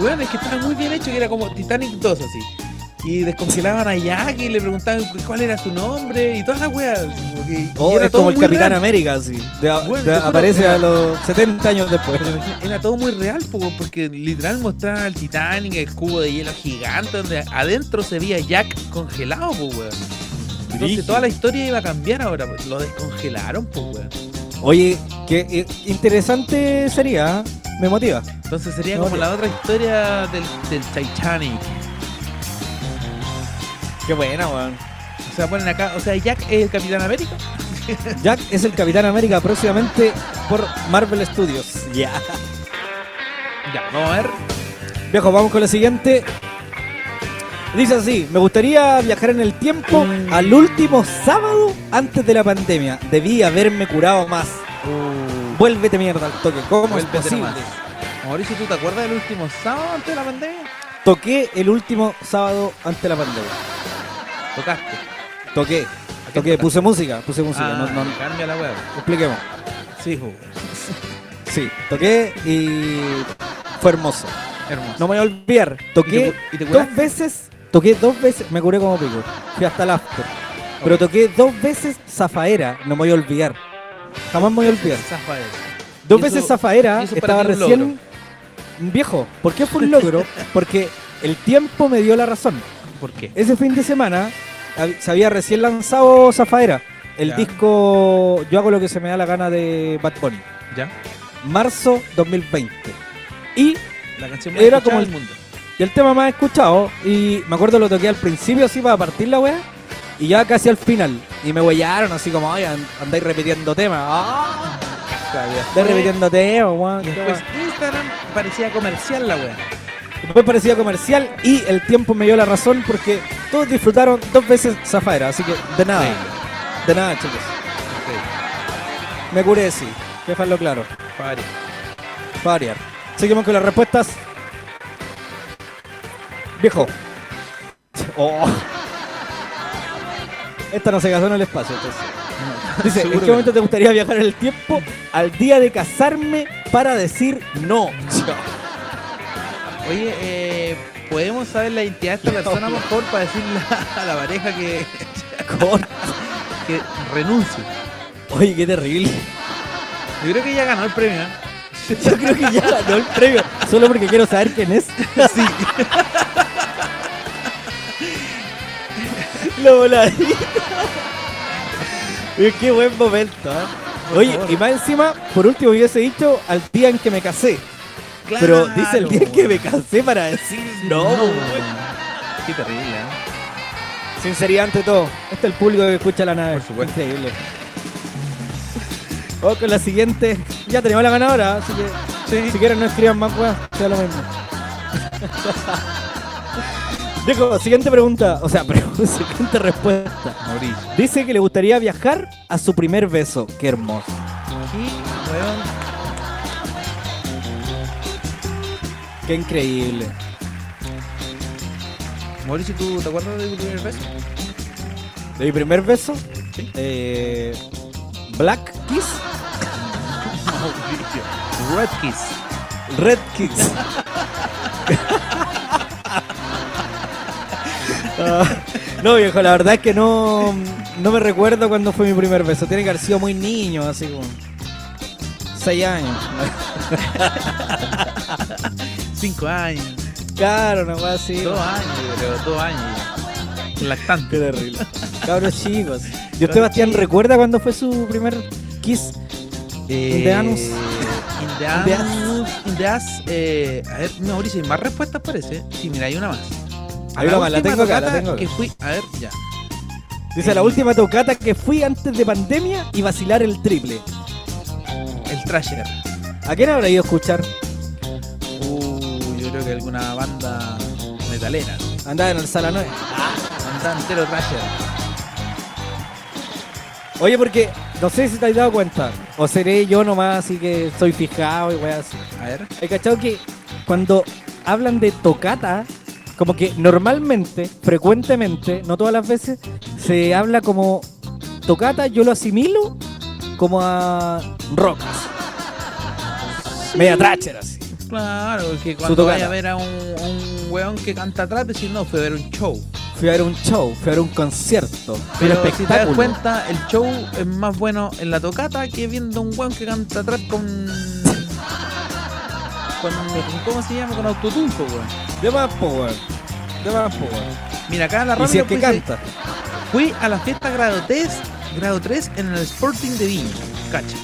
Weón, es que estaba muy bien hecho, que era como Titanic 2 así. Y descongelaban a Jack y le preguntaban cu- cuál era su nombre y todas las weas. y Oh, era es todo como el Capitán real. América, así. De- Bueno, de- te juro, aparece era- a los 70 años después. Era todo muy real, po, porque literal mostraban el Titanic, el cubo de hielo gigante, donde adentro se veía Jack congelado, pues weón. Entonces toda la historia iba a cambiar ahora, pues, lo descongelaron, pues weón. Oye, qué eh, interesante sería, ¿eh? me motiva. Entonces sería como la otra historia del, del Titanic. Qué buena, weón. O sea, ponen acá, o sea, Jack es el Capitán América. Jack es el Capitán América próximamente por Marvel Studios. Ya. Ya, vamos a ver. Viejo, vamos con la siguiente. Dice así, me gustaría viajar en el tiempo al último sábado antes de la pandemia. Debí haberme curado más. Vuélvete mierda al toque. ¿Cómo es Vuélvete posible? nomás. Mauricio, ¿tú te acuerdas del último sábado antes de la pandemia? Toqué el último sábado antes de la pandemia. Tocaste. Toqué. qué Toqué, tocaste? puse música, puse música. Ah, no, no, cambia la web. expliquemos. Sí, jo. Sí, toqué y fue hermoso. Hermoso. No me voy a olvidar. Toqué ¿Y te cu- y te dos veces, toqué dos veces, me curé como pico. Fui hasta el after. Pero toqué dos veces Zafaera, no me voy a olvidar. Jamás me voy a olvidar. Zafaera. Dos veces eso- Zafaera, eso estaba un recién logro. viejo. ¿Por qué fue un logro? Porque el tiempo me dio la razón. ¿Por qué? Ese fin de semana se había recién lanzado Zafaera, el Ya. disco Yo hago lo que se me da la gana de Bad Bunny, ¿Ya? marzo 2020. Y La canción más Era como el- mundo. Y el tema más escuchado, y me acuerdo lo toqué al principio así para partir la weá, y ya casi al final. Y me huellaron así como, ay, and- andáis repitiendo temas. ¡Ah! Andáis repitiendo temas, weón. Después weá. Instagram parecía comercial la wea. Después parecía comercial y el tiempo me dio la razón porque todos disfrutaron dos veces Zafaera, así que de nada. De nada, chicos. Me curé, sí. Déjalo claro. Para variar. Seguimos con las respuestas. Viejo. Oh. Esta no se casó en el espacio, entonces. Dice, ¿en qué momento te gustaría viajar en el tiempo? Al día de casarme para decir no. Oye, eh, ¿podemos saber la identidad de esta persona mejor para decirle a la pareja que, que renuncie? Oye, qué terrible. Yo creo que ya ganó el premio. ¿eh? Yo creo que ya ganó el premio. Solo porque quiero saber quién es. Sí. Lo voladito. Y Qué buen momento, ¿eh? Oye, y más encima, por último hubiese dicho al día en que me casé. Pero dice el día en que me casé para decir no. Qué terrible, ¿eh? Sinceridad ante todo. Este es el público que escucha la nave. Por supuesto. Increíble. Vamos con la siguiente. Ya tenemos la ganadora, así que Sí. si quieren no escriban más weas, sea lo mismo. Dijo, siguiente pregunta. O sea, siguiente respuesta. Mauricio. Dice que le gustaría viajar a su primer beso. Qué hermoso. Qué weón. Qué increíble. Mauricio, ¿tú te acuerdas de tu primer beso? ¿De mi primer beso? Sí. Eh, Black Kiss. Mauricio. Red Kiss. Red Kiss. No, viejo, la verdad es que no, no me recuerdo cuándo fue mi primer beso. Tiene que haber sido muy niño, así como. Seis años. Cinco años. Claro, cosa así. Dos años, creo. Dos años. Lactante. Qué terrible. Cabros chicos. ¿Y usted, Bastián, recuerda cuándo fue su primer kiss? Eh, the anus. In the In the anus. In the ass, eh, a ver, Mauricio, ¿hay más respuestas parece? Sí, mira, hay una más. A Hay una más, la última tengo acá, la tocata tengo acá. Que fui, a ver, ya. Dice la última tocata que fui antes de pandemia y vacilar el triple. El Trasher. ¿A quién habrá ido a escuchar? Uh, yo creo que alguna banda metalera. Andaba en el sala 9. Banda entero Trasher. Oye, porque no sé si te has dado cuenta. O seré yo nomás, así que soy fijado y voy así. A ver. He cachado que cuando hablan de tocata, como que normalmente, frecuentemente, no todas las veces, se habla como tocata, yo lo asimilo como a rocas. Media tracher así. Claro, Su cuando vaya a ver a un, un weón que canta atrás, decir no, fue a ver un show. Fui a ver un show, fui a ver un concierto, Pero un si te das cuenta, el show es más bueno en la tocata que viendo un weón que canta atrás con. Con. ¿Cómo se llama? Con autotune, po, weón. De más, po, weón. De más, po, weón. Mira, acá en la radio si es que canta. Fui a la fiesta grado 3, grado 3 en el Sporting de Viña. Cacha.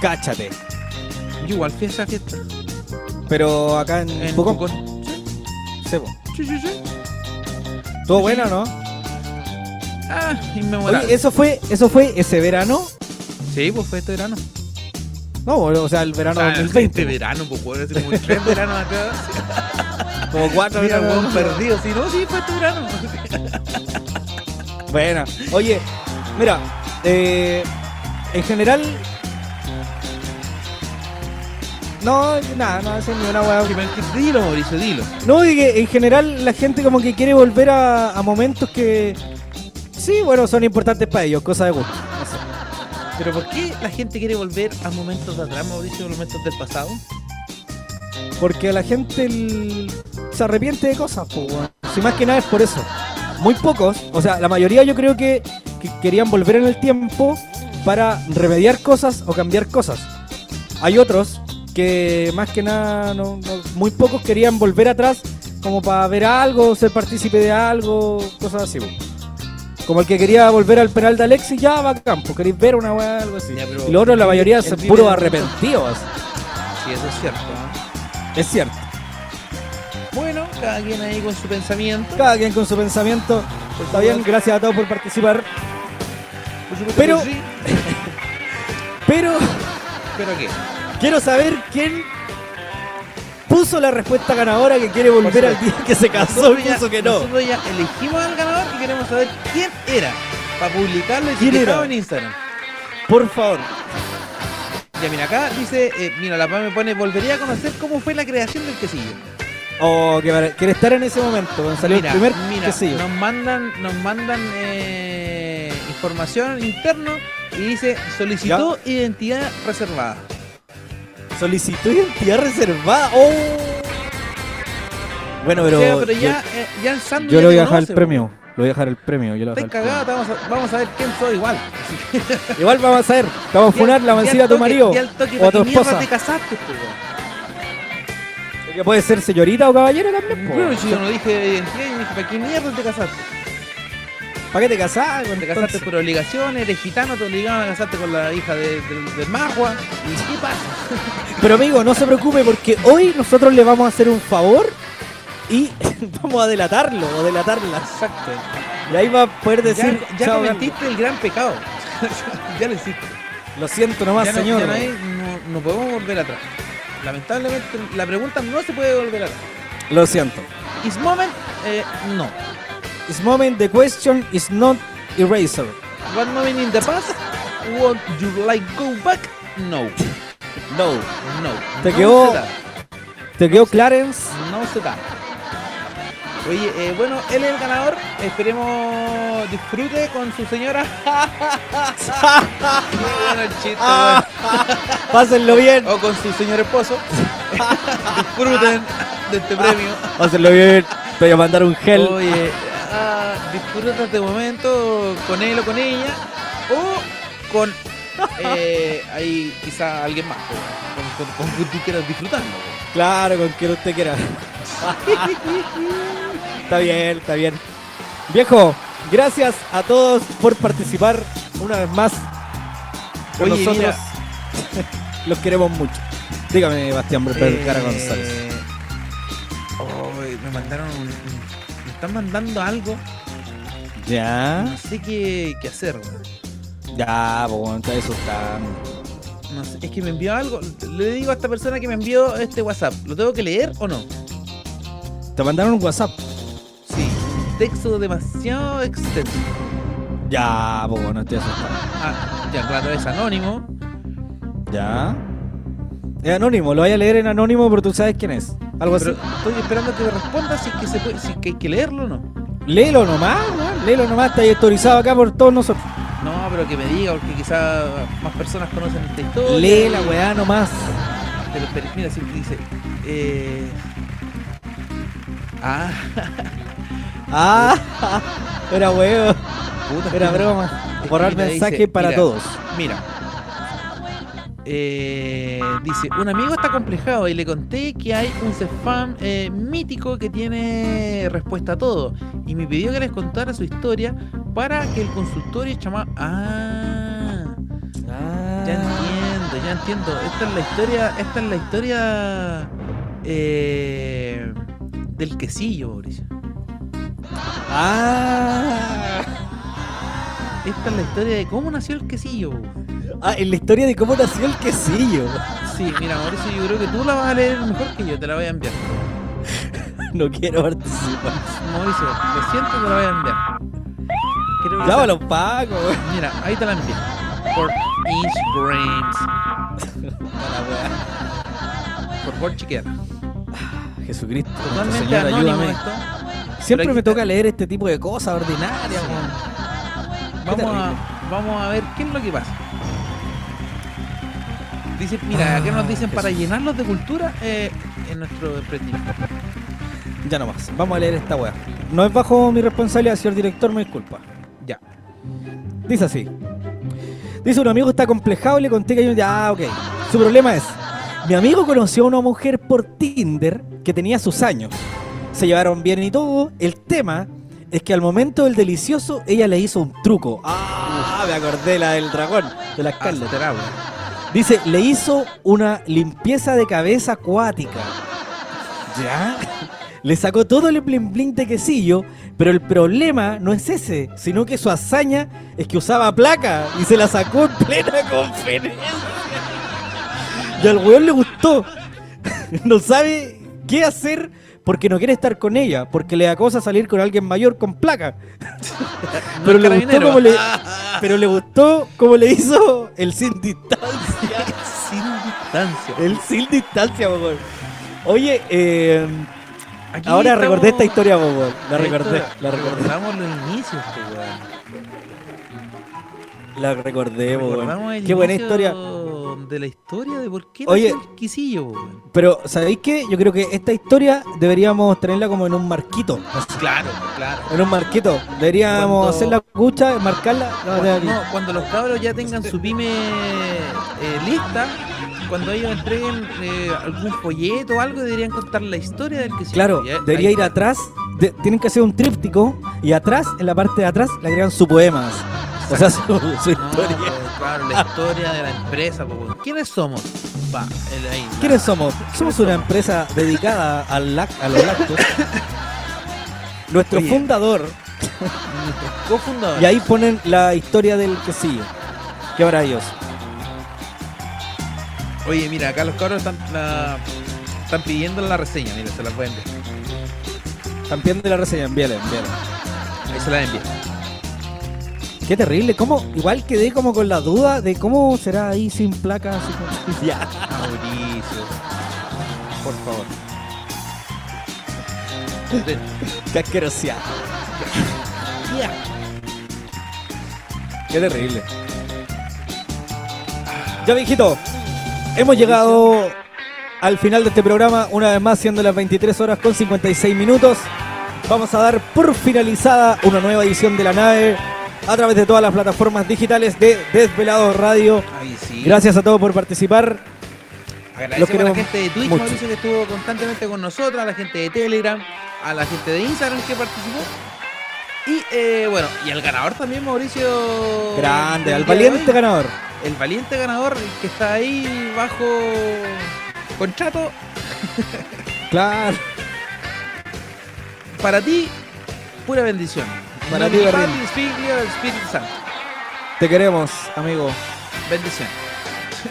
Cáchate. Yo igual fui a esa fiesta. Pero acá en, En Pucón. Pucón. Sí, po. Sí, sí, sí. Estuvo bueno, ¿no? Ah, inmemorable. Oye, ¿eso fue, ¿eso fue ese verano? Sí, pues fue este verano. No, o sea, el verano Ah, 2020. Este verano, pues weón, hace como tres veranos acá. Como cuatro veranos. weón, perdido. Sí, no, sí, fue este verano. Buena. Oye, mira, eh, en general. No, nada, no hacen ni una que- Dilo, Mauricio, dilo. No, y que en general la gente como que quiere volver a, a momentos que. Sí, bueno, son importantes para ellos, cosa de gusto. Pero ¿por qué la gente quiere volver a momentos de atrás, Mauricio, momentos del pasado? Porque la gente se arrepiente de cosas, pues. Si más que nada es por eso. Muy pocos, o sea, la mayoría yo creo que, que querían volver en el tiempo para remediar cosas o cambiar cosas. Hay otros que más que nada, no- muy pocos querían volver atrás como para ver algo, ser partícipe de algo, cosas así. pues. Como el que quería volver al penal de Alexis, ya va a campo, queréis ver una weá, algo así. Ya, y los otros, la mayoría, son puros en- arrepentidos. Sí, eso es cierto. ¿no? Es cierto. Bueno, cada quien ahí con su pensamiento. Cada quien con su pensamiento. Está bien, gracias a todos por participar. Por Pero- sí. Pero ¿Pero qué? quiero saber quién puso la respuesta ganadora que quiere volver al día que se casó ya- puso que no. Nosotros ya elegimos al ganador y queremos saber quién era. Para publicarlo y ¿Quién etiquetado era? en Instagram. Por favor. Ya, mira, acá dice, eh, mira, la PA me pone, volvería a conocer cómo fue la creación del quesillo. Oh, que para- quiere estar en ese momento, cuando salió mira, el primer mira, quesillo. nos mandan, nos mandan eh, información interna Y dice, solicitó identidad reservada. Solicitó identidad reservada. ¡Oh! Bueno, pero. O sea, pero yo- ya, eh, ya el Sandro yo, ya le voy a dejar el premio. Le voy a dejar el premio. Yo voy a cagado, vamos a, vamos a ver quién soy igual. Igual vamos a ver. Te vamos a funar la mancita a tu marido toque, o a tu ¿para qué mierda esposa. te casaste, puede ser señorita o caballero también. Bueno, si yo no dije identidad, yo dije, ¿para qué mierda te casaste? ¿Para qué te casás? Te casaste entonces? por obligación, eres gitano, te obligaban a casarte con la hija de, del- Magua. ¿Y qué pasa? Pero amigo, no se preocupe porque hoy nosotros le vamos a hacer un favor y vamos a delatarlo o delatarla. Exacto. Y ahí va a poder decir, ya ya "Chao, cometiste el gran pecado. ya lo hiciste. lo siento nomás, ya no, señor. ya no, hay- no- no podemos volver atrás. Lamentablemente, la pregunta no se puede volver atrás. Lo siento. Is moment, eh, no. This moment the question is not eraser. One moment in the past, would you like go back? No. No. No. Te no quedó- se da. ¿Te quedó Clarence? No se da. Oye, eh, bueno, él es el ganador. Esperemos disfrute con su señora. Bueno el chiste, Ah. Pásenlo bien. O con su señor esposo. Disfruten de este premio. Pásenlo bien. Te voy a mandar un gel. Oye, ah, disfruta este momento con él o con ella. O con eh, ahí quizá alguien más. Con, con, con que tú quieras disfrutarlo. pues. Claro, con quien usted quiera. está bien, está bien. Viejo, gracias a todos por participar una vez más. Con Oye, nosotros los queremos mucho. Dígame, Bastián Vergara Eh, González. ay, me mandaron un- me están mandando algo. Ya, No sé qué, qué hacer, weón. ya, pues bueno, está asustando. No sé, es que me envió algo. Le digo a esta persona que me envió este WhatsApp. ¿Lo tengo que leer o no? Te mandaron un WhatsApp. Sí. Texto demasiado extenso. Ya, pues bueno, estoy asustado. Ah, ya, claro, es anónimo. Ya. Es anónimo, lo voy a leer en anónimo, pero tú sabes quién es. Algo así. Pero estoy esperando que me responda si es que, se puede, si es que hay que leerlo o no. Léelo nomás, weón, léelo nomás, está ahí autorizado acá por todos nosotros. No, pero que me diga, porque quizá más personas conocen esta historia. Lee la weá nomás. Pero, pero mira, si dice. Eh... Ah, Ah, era huevo, puta. era broma. Borrar mensaje dice, para mira, todos. Mira. Eh, dice, un amigo está complejado y le conté que hay un spam eh, mítico que tiene respuesta a todo. Y me pidió que les contara su historia para que el consultorio chama... Ah, ya entiendo, ya entiendo. Esta es la historia, esta es la historia eh, del quesillo, Mauricio. Ah, Esta es la historia de cómo nació el quesillo. ah, en la historia de cómo nació el quesillo. Sí, mira, Mauricio, yo creo que tú la vas a leer mejor que yo, te la voy a enviar. No quiero participar. Mauricio, lo siento, te la voy a enviar. Creo Llámalo, esa- Paco. Mira, ahí te la envié. Por Instagrams. Por favor, chequear. Jesucristo, Totalmente Señor, anónimo ayúdame. esto. Siempre me toca leer este tipo de cosas ordinarias, Sí. Vamos a, vamos a ver qué es lo que pasa. Dice, mira, acá nos dicen para llenarlos de cultura eh, en nuestro emprendimiento. Ya nomás, vamos a leer esta weá. No es bajo mi responsabilidad, señor director, me disculpa. Ya. Dice así. Dice un amigo está complejado y le conté que hay un... Ya, ok. Su problema es, mi amigo conoció a una mujer por Tinder que tenía sus años. Se llevaron bien y todo. El tema es que al momento del delicioso ella le hizo un truco. Ah, me acordé la del dragón, de la Scarlett. Asteragua. Dice, le hizo una limpieza de cabeza acuática. ¿Ya? Le sacó todo el bling bling de quesillo, pero el problema no es ese, sino que su hazaña es que usaba placa y se la sacó en plena conferencia. Y al weón le gustó. No sabe qué hacer porque no quiere estar con ella, porque le da cosa salir con alguien mayor con placa. pero, le gustó como le, pero le gustó como le hizo el sin distancia. Sin distancia. El sin distancia, weón. Oye, eh, Aquí ahora estamos- recordé esta historia, weón. La Esto- recordé, la recordé. Recordamos los inicios, weón. La recordé, el Qué buena historia. De la historia de por qué Oye. el quisillo, weón. Pero, ¿sabéis qué? Yo creo que esta historia deberíamos tenerla como en un marquito. así, Claro, claro. En un marquito. Deberíamos Cuando- hacer la cucha, marcarla. No, cuando los cabros ya tengan su pyme eh, lista, cuando ellos entreguen eh, algún folleto o algo, deberían contar la historia del quisillo. Claro, Ya- debería ir atrás. de- tienen que hacer un tríptico y atrás, en la parte de atrás, le agregan su poema. O sea, su, historia. pues, claro, la historia de la empresa. pues. ¿Quiénes somos? Va, el- ahí, la- ¿Quiénes somos? Somos una empresa dedicada al lac- a los lácteos. Nuestro Oye. fundador, nuestros cofundadores. y ahí ponen la historia del quesillo. Qué maravilloso. Oye, mira, acá los cabros están, la- están pidiendo la reseña. Mira, se la pueden ver. Campeón de la reseña, envíale, envíale. Ahí se la envían. Qué terrible, cómo, igual quedé como con la duda de cómo será ahí sin placa. así como- ya. Mauricio. Por favor. Qué asquerosidad. Ya. Qué terrible. Ya, viejito. Hemos llegado al final de este programa, una vez más, siendo las 23 horas con 56 minutos. Vamos a dar por finalizada una nueva edición de la nave a través de todas las plataformas digitales de Desvelado Radio. Ahí sí. Gracias a todos por participar. Agradecemos a la gente de Twitch, mucho. Mauricio, que estuvo constantemente con nosotros, a la gente de Telegram, a la gente de Instagram que participó. Y eh, bueno, y al ganador también, Mauricio. Grande, al valiente ganador. El valiente ganador que está ahí bajo contrato. Claro. Para ti, pura bendición. Para ti, Berlín. Espíritu Santo. Te queremos, amigo. Bendición.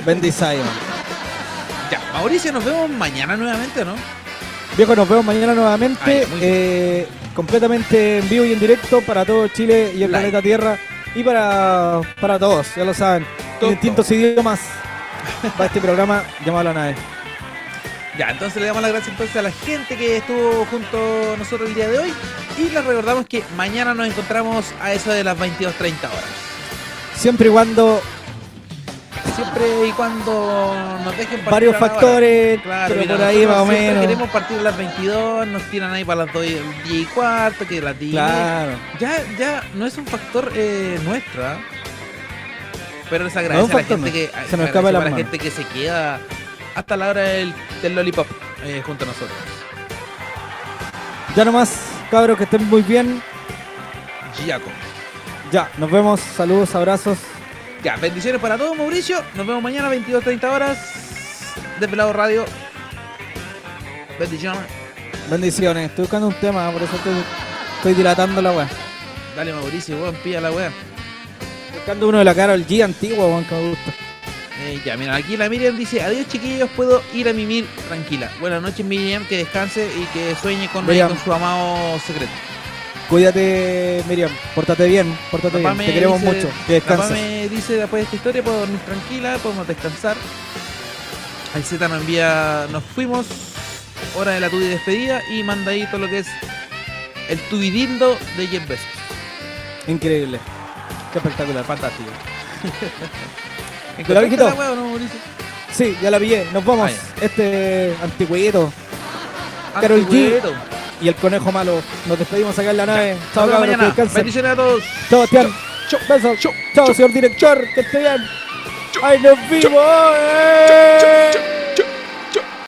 Bendición. Ya, Mauricio, nos vemos mañana nuevamente, ¿o ¿no? Viejo, nos vemos mañana nuevamente. Eh, completamente en vivo y en directo para todo Chile y el Live. planeta Tierra. Y para, para todos, ya lo saben. Todo. En distintos idiomas va este programa llamado La Nave. Ya, entonces le damos las gracias entonces a la gente que estuvo junto a nosotros el día de hoy. Y les recordamos que mañana nos encontramos a eso de las 22.30 horas. Siempre y cuando Siempre y cuando nos dejen partir varios factores, Claro, pero mira, por ahí más o menos. queremos partir a las 22, nos tiran ahí para las 2 y 10 y cuarto, que las 10 y media. Claro. Ya, ya no es un factor eh, nuestro, ¿ah? Pero les No es agradece un a la gente no. que Se nos a la manos. gente que se queda hasta la hora del, del lollipop eh, junto a nosotros. Ya nomás, cabros, que estén muy bien. Giaco. Ya, nos vemos. Saludos, abrazos. Ya, bendiciones para todos, Mauricio. Nos vemos mañana 22.30 horas. Desvelado Radio. Bendiciones. Bendiciones. Estoy buscando un tema, por eso estoy, estoy dilatando la weá. Dale, Mauricio, weón, pilla la weá. Buscando uno de la cara al G antiguo, weón, que me gusta. Eh, ya, mira, aquí la Miriam dice, adiós chiquillos, puedo ir a mimir tranquila. Buenas noches Miriam, que descanse y que sueñe con, Miriam. con su amado secreto. Cuídate, Miriam. Pórtate bien, pórtate Papá bien. Te queremos dice- mucho. Que Papá descanses. me dice después de esta historia, puedo dormir tranquila, podemos descansar. El Z nos envía, nos fuimos, hora de la tuya despedida y manda ahí todo lo que es el tubidindo de Jeff Bezos. Increíble. Qué espectacular, fantástico. ¿Encontraste viejito? la weá o no, Mauricio? Sí, ya la pillé. Nos vamos. Ah, Este antigüito. Carol G. Antigüero. Y el conejo malo. Nos despedimos acá en la nave. Nos Chao, cabros, que descansen. Bendiciones a todos. Chao, Bastián. Besos. Chao, señor director. Que esté bien. ¡Ay, nos vimos! ¡Eh!